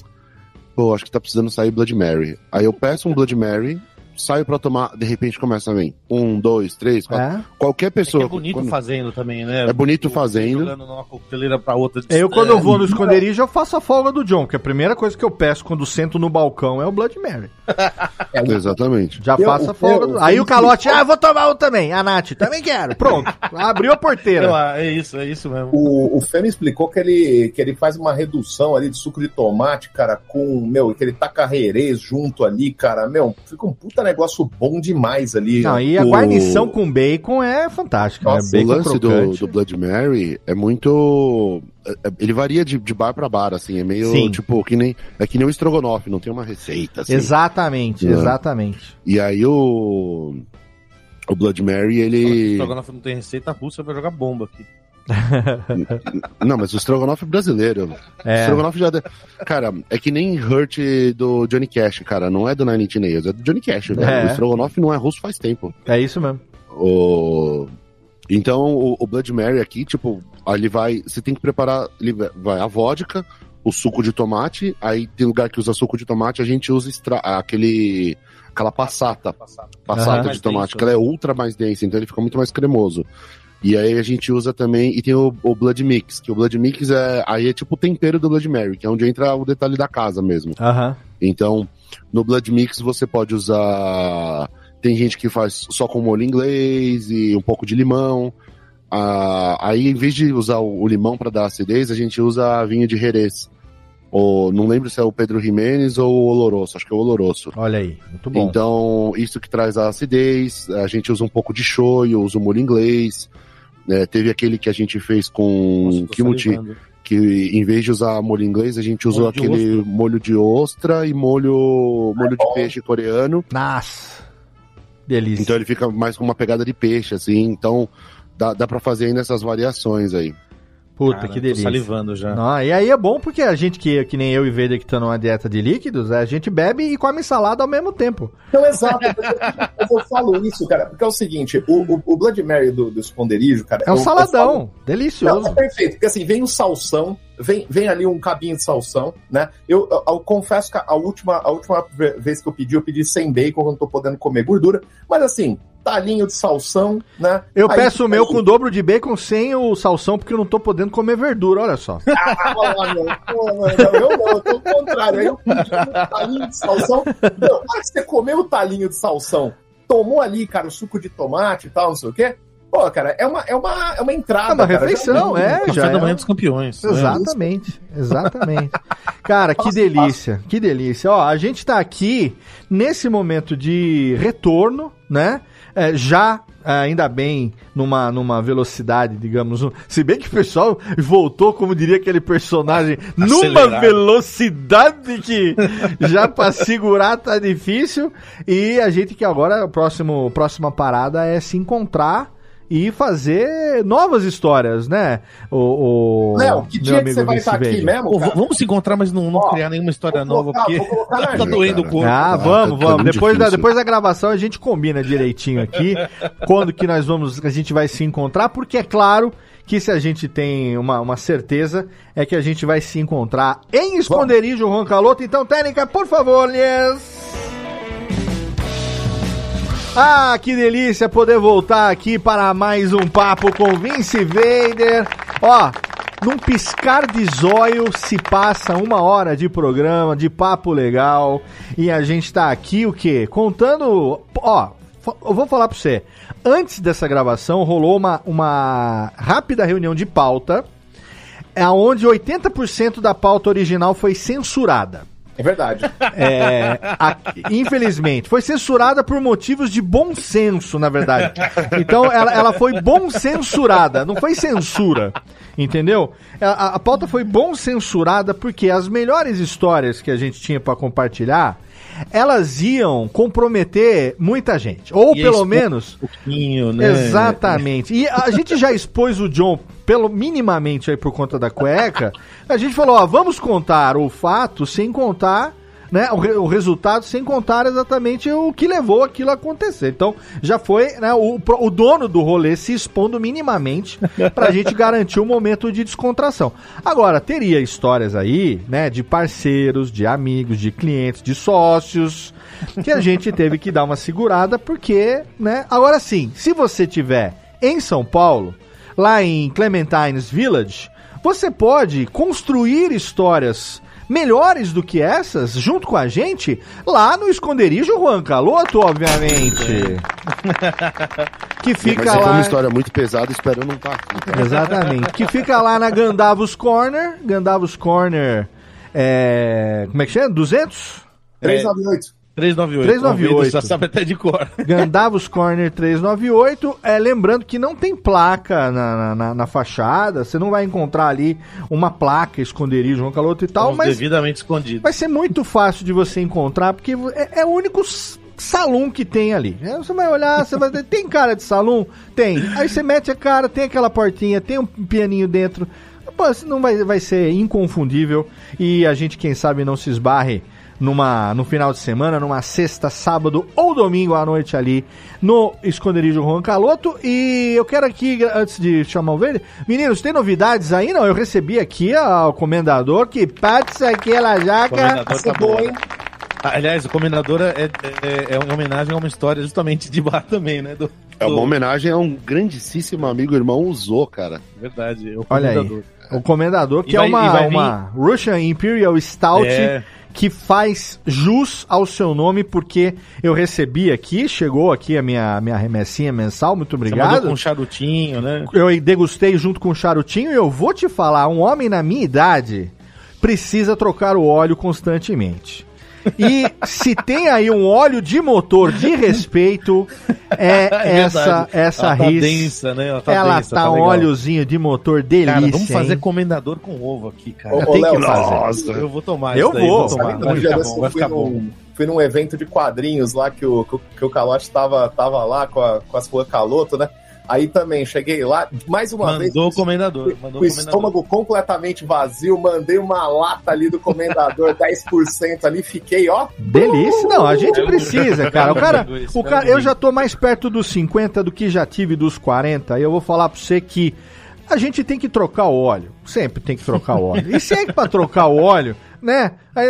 pô, acho que tá precisando sair Blood Mary. Aí eu peço um Blood Mary, saio pra tomar, de repente começa a vir. Um, dois, três, quatro. É. Qualquer É, que pessoa. é bonito quando- fazendo também, né? É bonito Tipo, fazendo. Jogando numa coqueteleira pra outra. Eu, quando eu É, vou no esconderijo, eu faço a folga do John, que a primeira coisa que eu peço quando sento no balcão é o Blood Mary. Exatamente. Já Eu- faço a folga eu- do... eu- Aí o calote, ah, eu vou tomar um também. A Nath, também quero. Pronto. Abriu a porteira. lá, é isso, é isso mesmo. O, o Fê me explicou que ele, que ele faz uma redução ali de suco de tomate, cara, com, meu, que ele taca herês junto ali, cara, meu, fica um puta negócio bom demais ali. Não, e a O- guarnição com bacon é fantástica, Nossa, né? O Bacon lance do, do Blood Mary é muito. É- é- Ele varia de, de bar pra bar, assim. É meio Sim. tipo que nem. É que nem o estrogonofe, não tem uma receita, assim. Exatamente, É. exatamente. E aí o. O Blood Mary, ele. Estrogonofe não tem receita, a Rússia vai jogar bomba aqui. Não, mas o estrogonofe é brasileiro. O É. estrogonofe já. de- Cara, é que nem Hurt do Johnny Cash, cara. Não é do Nine Inch Nails, é do Johnny Cash, velho. É. O estrogonofe não é russo faz tempo. É isso mesmo. O... Então, o, o Blood Mary aqui, tipo, ele vai. Você tem que preparar. Ele vai a vodka, o suco de tomate. Aí tem lugar que usa suco de tomate, a gente usa extra, aquele. Aquela passata, passata Aham. de tomate, que ela é ultra mais densa, então ele fica muito mais cremoso. E aí a gente usa também. E tem o, o Blood Mix, que o Blood Mix é. Aí é tipo o tempero do Blood Mary, que é onde entra o detalhe da casa mesmo. Aham. Então, no Blood Mix você pode usar. Tem gente que faz só com molho inglês e um pouco de limão. Ah, aí, em vez de usar o, limão para dar acidez, a gente usa vinho de Jerez. Ou, não lembro se é o Pedro Jimenez ou o Oloroso, acho que é o Oloroso. Olha aí, muito bom. Então, isso que traz a acidez. A gente usa um pouco de shoyu, usa o molho inglês. né? teve aquele que a gente fez com Nossa, kimchi, salivando. que em vez de usar molho inglês, a gente usou Molho aquele molho de ostra e molho, molho de peixe coreano. Nossa. Delícia. Então ele fica mais com uma pegada de peixe, assim. Então dá, dá para fazer ainda essas variações aí. Puta, Cara, que tô delícia. salivando já. Não, e aí é bom porque a gente que, que nem eu e Vader que tá numa dieta de líquidos, a gente bebe e come salada ao mesmo tempo. Então, exato, mas eu, eu falo isso, cara, porque é o seguinte, o, o, o Blood Mary do, do esconderijo, cara... É um eu- eu saladão, falo- Não, delicioso. é perfeito, porque assim, vem o salsão, vem, vem ali um cabinho de salsão, né? Eu, eu- eu confesso que a última, a última ve- vez que eu pedi, eu pedi sem bacon, eu não tô podendo comer gordura, mas assim, talinho de salsão, né? Eu Aí- peço o meu aí- com dobro de bacon sem o salsão, porque eu não tô podendo comer verdura, olha só. Ah, lá, meu. Pô, não, eu não, eu tô ao contrário. Aí eu pedi um talinho de salsão. Meu, na hora que você comeu o talinho de salsão, tomou ali, cara, o suco de tomate e tal, não sei o quê. Pô, cara, é uma, é uma, é uma entrada. É uma cara. refeição, Já- é, Café já da é. manhã dos campeões. Exatamente, exatamente. Cara, que delícia, que delícia. Ó, a gente tá aqui nesse momento de retorno, né? É, já, é, ainda bem, numa, numa velocidade, digamos. Se bem que o pessoal voltou, como diria aquele personagem, numa velocidade que já pra segurar tá difícil. E a gente que agora, a próximo, próxima parada é se encontrar. E fazer novas histórias, né? O, o Léo, que meu dia que amigo você vai estar aqui Veiga. mesmo? Pô, vamos se encontrar, mas não, não Ó, criar nenhuma história nova, colocar- porque tá agenda, doendo o corpo. Ah, Ah, vamos, tá vamos. Depois da, depois da gravação a gente combina direitinho aqui quando que nós vamos, a gente vai se encontrar, porque é claro que se a gente tem uma, uma certeza é que a gente vai se encontrar em esconderijo Juan Caloto. Então, técnica, por favor, Lies. Ah, que delícia poder voltar aqui para mais um papo com Vince Vader. Ó, num piscar de zóio se passa uma hora de programa, de papo legal. E a gente tá aqui o quê? Contando. Ó, eu vou falar pra você. Antes dessa gravação rolou uma, uma rápida reunião de pauta. Onde 80% da pauta original foi censurada. É verdade. É, a- infelizmente, foi censurada por motivos de bom senso, na verdade. Então, ela, ela foi bom censurada, não foi censura. Entendeu? A, a- pauta foi bom censurada porque as melhores histórias que a gente tinha pra compartilhar, elas iam comprometer muita gente. Ou E pelo menos. Um pouquinho, né? Exatamente. E a gente já expôs o John pelo minimamente aí por conta da cueca. A gente falou, ó, vamos contar o fato sem contar, né, o, re- o resultado sem contar exatamente o que levou aquilo a acontecer. Então, já foi, né, o, o dono do rolê se expondo minimamente pra gente garantir um momento de descontração. Agora, teria histórias aí, né, de parceiros, de amigos, de clientes, de sócios, que a gente teve que dar uma segurada porque, né, agora sim, se você tiver em São Paulo, lá em Clementines Village, você pode construir histórias melhores do que essas, junto com a gente, lá no esconderijo Juan Caloto, obviamente. que Mas fica se for lá. uma história muito pesada, espero não estar aqui. tá? Exatamente. Que fica lá na Gandavos Corner. Gandavos Corner. É... Como é que chama? 200? 398. 398. 398. Convido, Já sabe até de cor. Gandavos Corner 398. É, lembrando que não tem placa na, na, na- fachada. Você não vai encontrar ali uma placa, esconderijo, João Caloto e tal, Estamos mas devidamente escondidos. vai ser muito fácil de você encontrar, porque é, é o único salão que tem ali. É, Você vai olhar, você vai tem cara de salão? Tem. Aí você mete a cara, tem aquela portinha, tem um pianinho dentro. Pô, não vai, vai ser inconfundível e a gente, quem sabe, não se esbarre numa, no final de semana, numa sexta, sábado ou domingo à noite ali no esconderijo Juan Caloto. E eu quero aqui, antes de chamar o verde, meninos, tem novidades aí? Não, eu recebi aqui ó, o comendador que passa aquela jaca. Comendador tá é boa, hein? Ah, Aliás, o Comendador é, é, é uma homenagem a uma história justamente de bar também, né? Do, É uma do- homenagem a um grandíssimo amigo, irmão Usou, cara. Verdade, é o Olha aí. O comendador, que é vai- uma, vai vir- uma Russian Imperial Stout É. que faz jus ao seu nome, porque eu recebi aqui, chegou aqui a minha, minha remessinha mensal, muito Você obrigado. com um charutinho, né? Eu degustei junto com o charutinho e eu vou te falar, um homem na minha idade precisa trocar o óleo constantemente. E se tem aí um óleo de motor de respeito, é, essa verdade. essa Ela tá densa, né? Ela tá Ela densa, tá, um legal. óleozinho de motor delícia. Cara, vamos fazer hein? comendador com ovo aqui, cara. Ô, Tem Léo, que fazer. Nossa. Eu vou tomar Eu isso daí, vou. tomar. Sabe, Vai um ficar bom, vai ficar bom. num, fui num evento de quadrinhos lá que o, que o, que o Calote tava, tava lá com, a, com Caloto, né? Aí também cheguei lá, mais uma vez. Mandou o comendador. Com Mandou o o comendador. estômago completamente vazio, mandei uma lata ali do comendador, 10% ali, fiquei, ó. Delícia. Não, a gente precisa, cara. O cara, o cara, eu já tô mais perto dos 50 do que já tive dos 40. E eu vou falar pra você que a gente tem que trocar o óleo. Sempre tem que trocar o óleo. E se é pra trocar o óleo, né? Aí,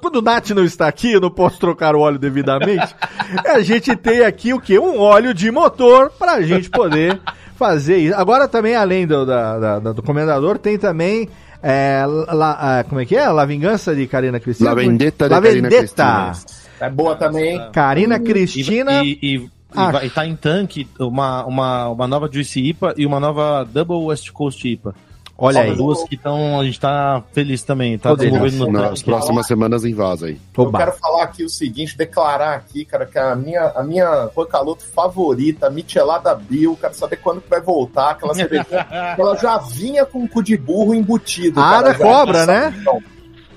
quando o Nath não está aqui, eu não posso trocar o óleo devidamente. A gente tem aqui o quê? Um óleo de motor pra gente poder fazer isso. Agora também, além do, da, da- da- do comendador, tem também. é, la- ah, como é que é? La Vingança de Karina Cristina? La Vendetta de La Karina. Cristina. É boa também, hein? Karina Cristina. e- e E, Ah. vai, e tá em tanque uma, uma, uma nova Juicy IPA e uma nova Double West Coast IPA. Olha aí. duas que estão. A gente tá feliz também. Tá Denis, desenvolvendo no Nas próximas semanas em vaza aí. Eu Oba. quero falar aqui o seguinte, declarar aqui, cara, que a minha, a minha Roncaloto favorita, a Michelada Bill, quero saber quando que vai voltar, aquela cervejinha. ela já vinha com o cu de burro embutido. Ah, cara, da cobra, né?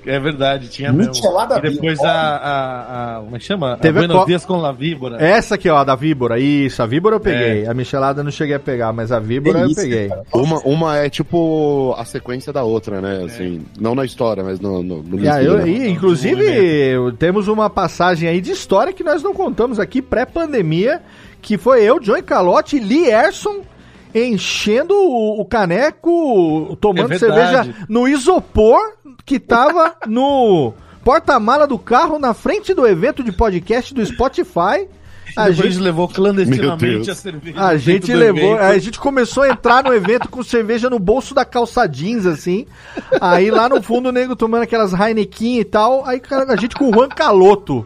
É verdade, tinha mesmo. Michelada E depois a, a, a. Como é que chama? Teve a a Buenos co- Dias com La Víbora. Essa aqui, ó, da víbora. Isso, a víbora eu peguei. A michelada eu não cheguei a pegar, mas a víbora Delícia, eu peguei. cara. Uma, uma é tipo a sequência da outra, né? Assim, não na história, mas no, no, no E aí, eu- né? e, inclusive, temos uma passagem aí de história que nós não contamos aqui, pré-pandemia, que foi eu, Joey Calote e Lee Erson enchendo o, caneco, tomando É cerveja no isopor que tava no porta-mala do carro na frente do evento de podcast do Spotify. A Depois gente levou clandestinamente a cerveja. a gente levou, evento. a gente começou a entrar no evento com cerveja no bolso da calça jeans, assim. Aí lá no fundo o nego tomando aquelas Heineken e tal. Aí a gente com o Juan Caloto.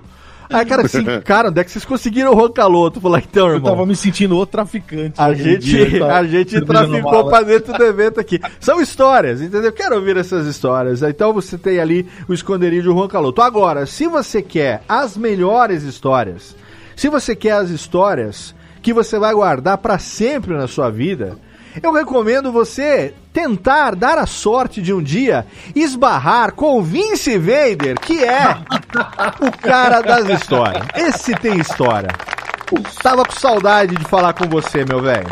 Aí, cara, assim, cara, onde é que vocês conseguiram o Juan Caloto? Falei, então, Eu irmão. tava me sentindo outro traficante. A gente, dia, a gente traficou pra dentro do evento aqui. São histórias, entendeu? Quero ouvir essas histórias. Então você tem ali o esconderijo Juan Caloto. Agora, se você quer as melhores histórias, se você quer as histórias que você vai guardar pra sempre na sua vida, eu recomendo você tentar dar a sorte de um dia esbarrar com o Vince Vader, que é o cara das histórias. Esse tem história. Tava com saudade de falar com você, meu velho.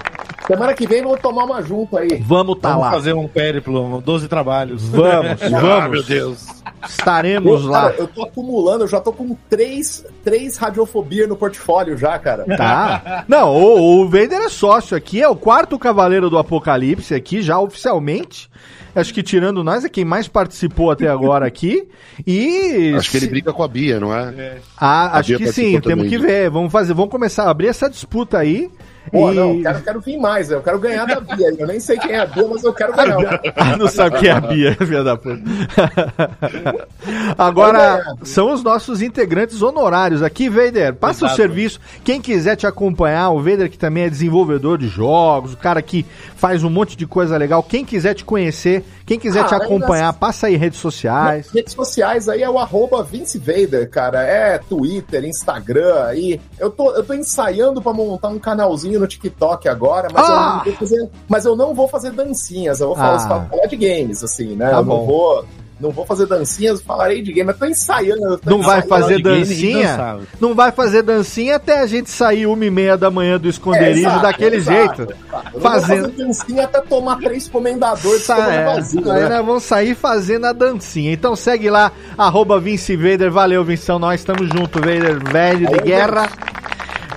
Semana que vem vamos tomar uma junto aí. Vamos tá Vamos lá. fazer um périplo, 12 trabalhos. Vamos, Ah, vamos. meu Deus. Estaremos Eu, lá. cara, eu tô acumulando, eu já tô com três, três radiofobia no portfólio já, cara. Tá. Não, o, o Vader é sócio aqui, é o quarto cavaleiro do Apocalipse aqui, já oficialmente. Acho que tirando nós, é quem mais participou até agora aqui. E. Acho que ele briga com a Bia, não é? Ah, A acho Bia que sim, temos que ver. Vamos fazer, vamos começar a abrir essa disputa aí. Pô, e... não, quero, quero vir mais, eu quero ganhar da Bia. Eu nem sei quem é a Bia, mas eu quero ganhar. Ah, não sabe quem é a Bia, filha da puta. Agora, são os nossos integrantes honorários aqui, Vader. Passa o Exato. serviço. Quem quiser te acompanhar, o Vader que também é desenvolvedor de jogos, o cara que faz um monte de coisa legal. Quem quiser te conhecer, quem quiser Ah, te ainda- acompanhar, passa aí redes sociais. Redes sociais aí é o arroba Vince Vader, cara. É Twitter, Instagram aí. Eu tô, eu tô ensaiando pra montar um canalzinho no TikTok agora, mas, eu, Ah! não vou fazer, mas eu não vou fazer dancinhas. Eu vou falar, Ah. só falar de games, assim, né? Tá eu bom. não vou. Não vou fazer dancinhas, falarei de game. Eu tô ensaiando. eu tô Não vai fazer dancinha? Não vai fazer dancinha até a gente sair uma e meia da manhã do É, esconderijo exato, daquele exato, jeito. exato. Eu não Fazendo- dancinha até tomar três comendadores Sa- é, vazio, né? nós vamos sair fazendo a dancinha. Então segue lá, arroba Vince Vader. Valeu, Vinção. Nós estamos juntos, Vader, velho de guerra.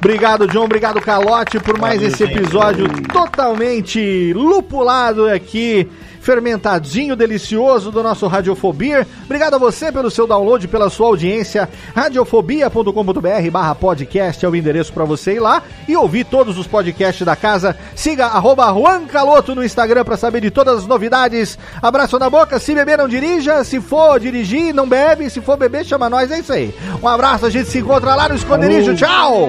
Obrigado, John. Obrigado, Calote, por mais Valeu, esse gente. episódio totalmente lupulado aqui. Fermentadinho delicioso do nosso Radiofobia. Obrigado a você pelo seu download, pela sua audiência. Radiofobia.com.br barra podcast é o endereço para você ir lá e ouvir todos os podcasts da casa. Siga arroba Juan Caloto no Instagram para saber de todas as novidades. Abraço na boca. Se beber, não dirija. Se for dirigir, não bebe. Se for beber, chama nós. É isso aí. Um abraço. A gente se encontra lá no esconderijo. Tchau!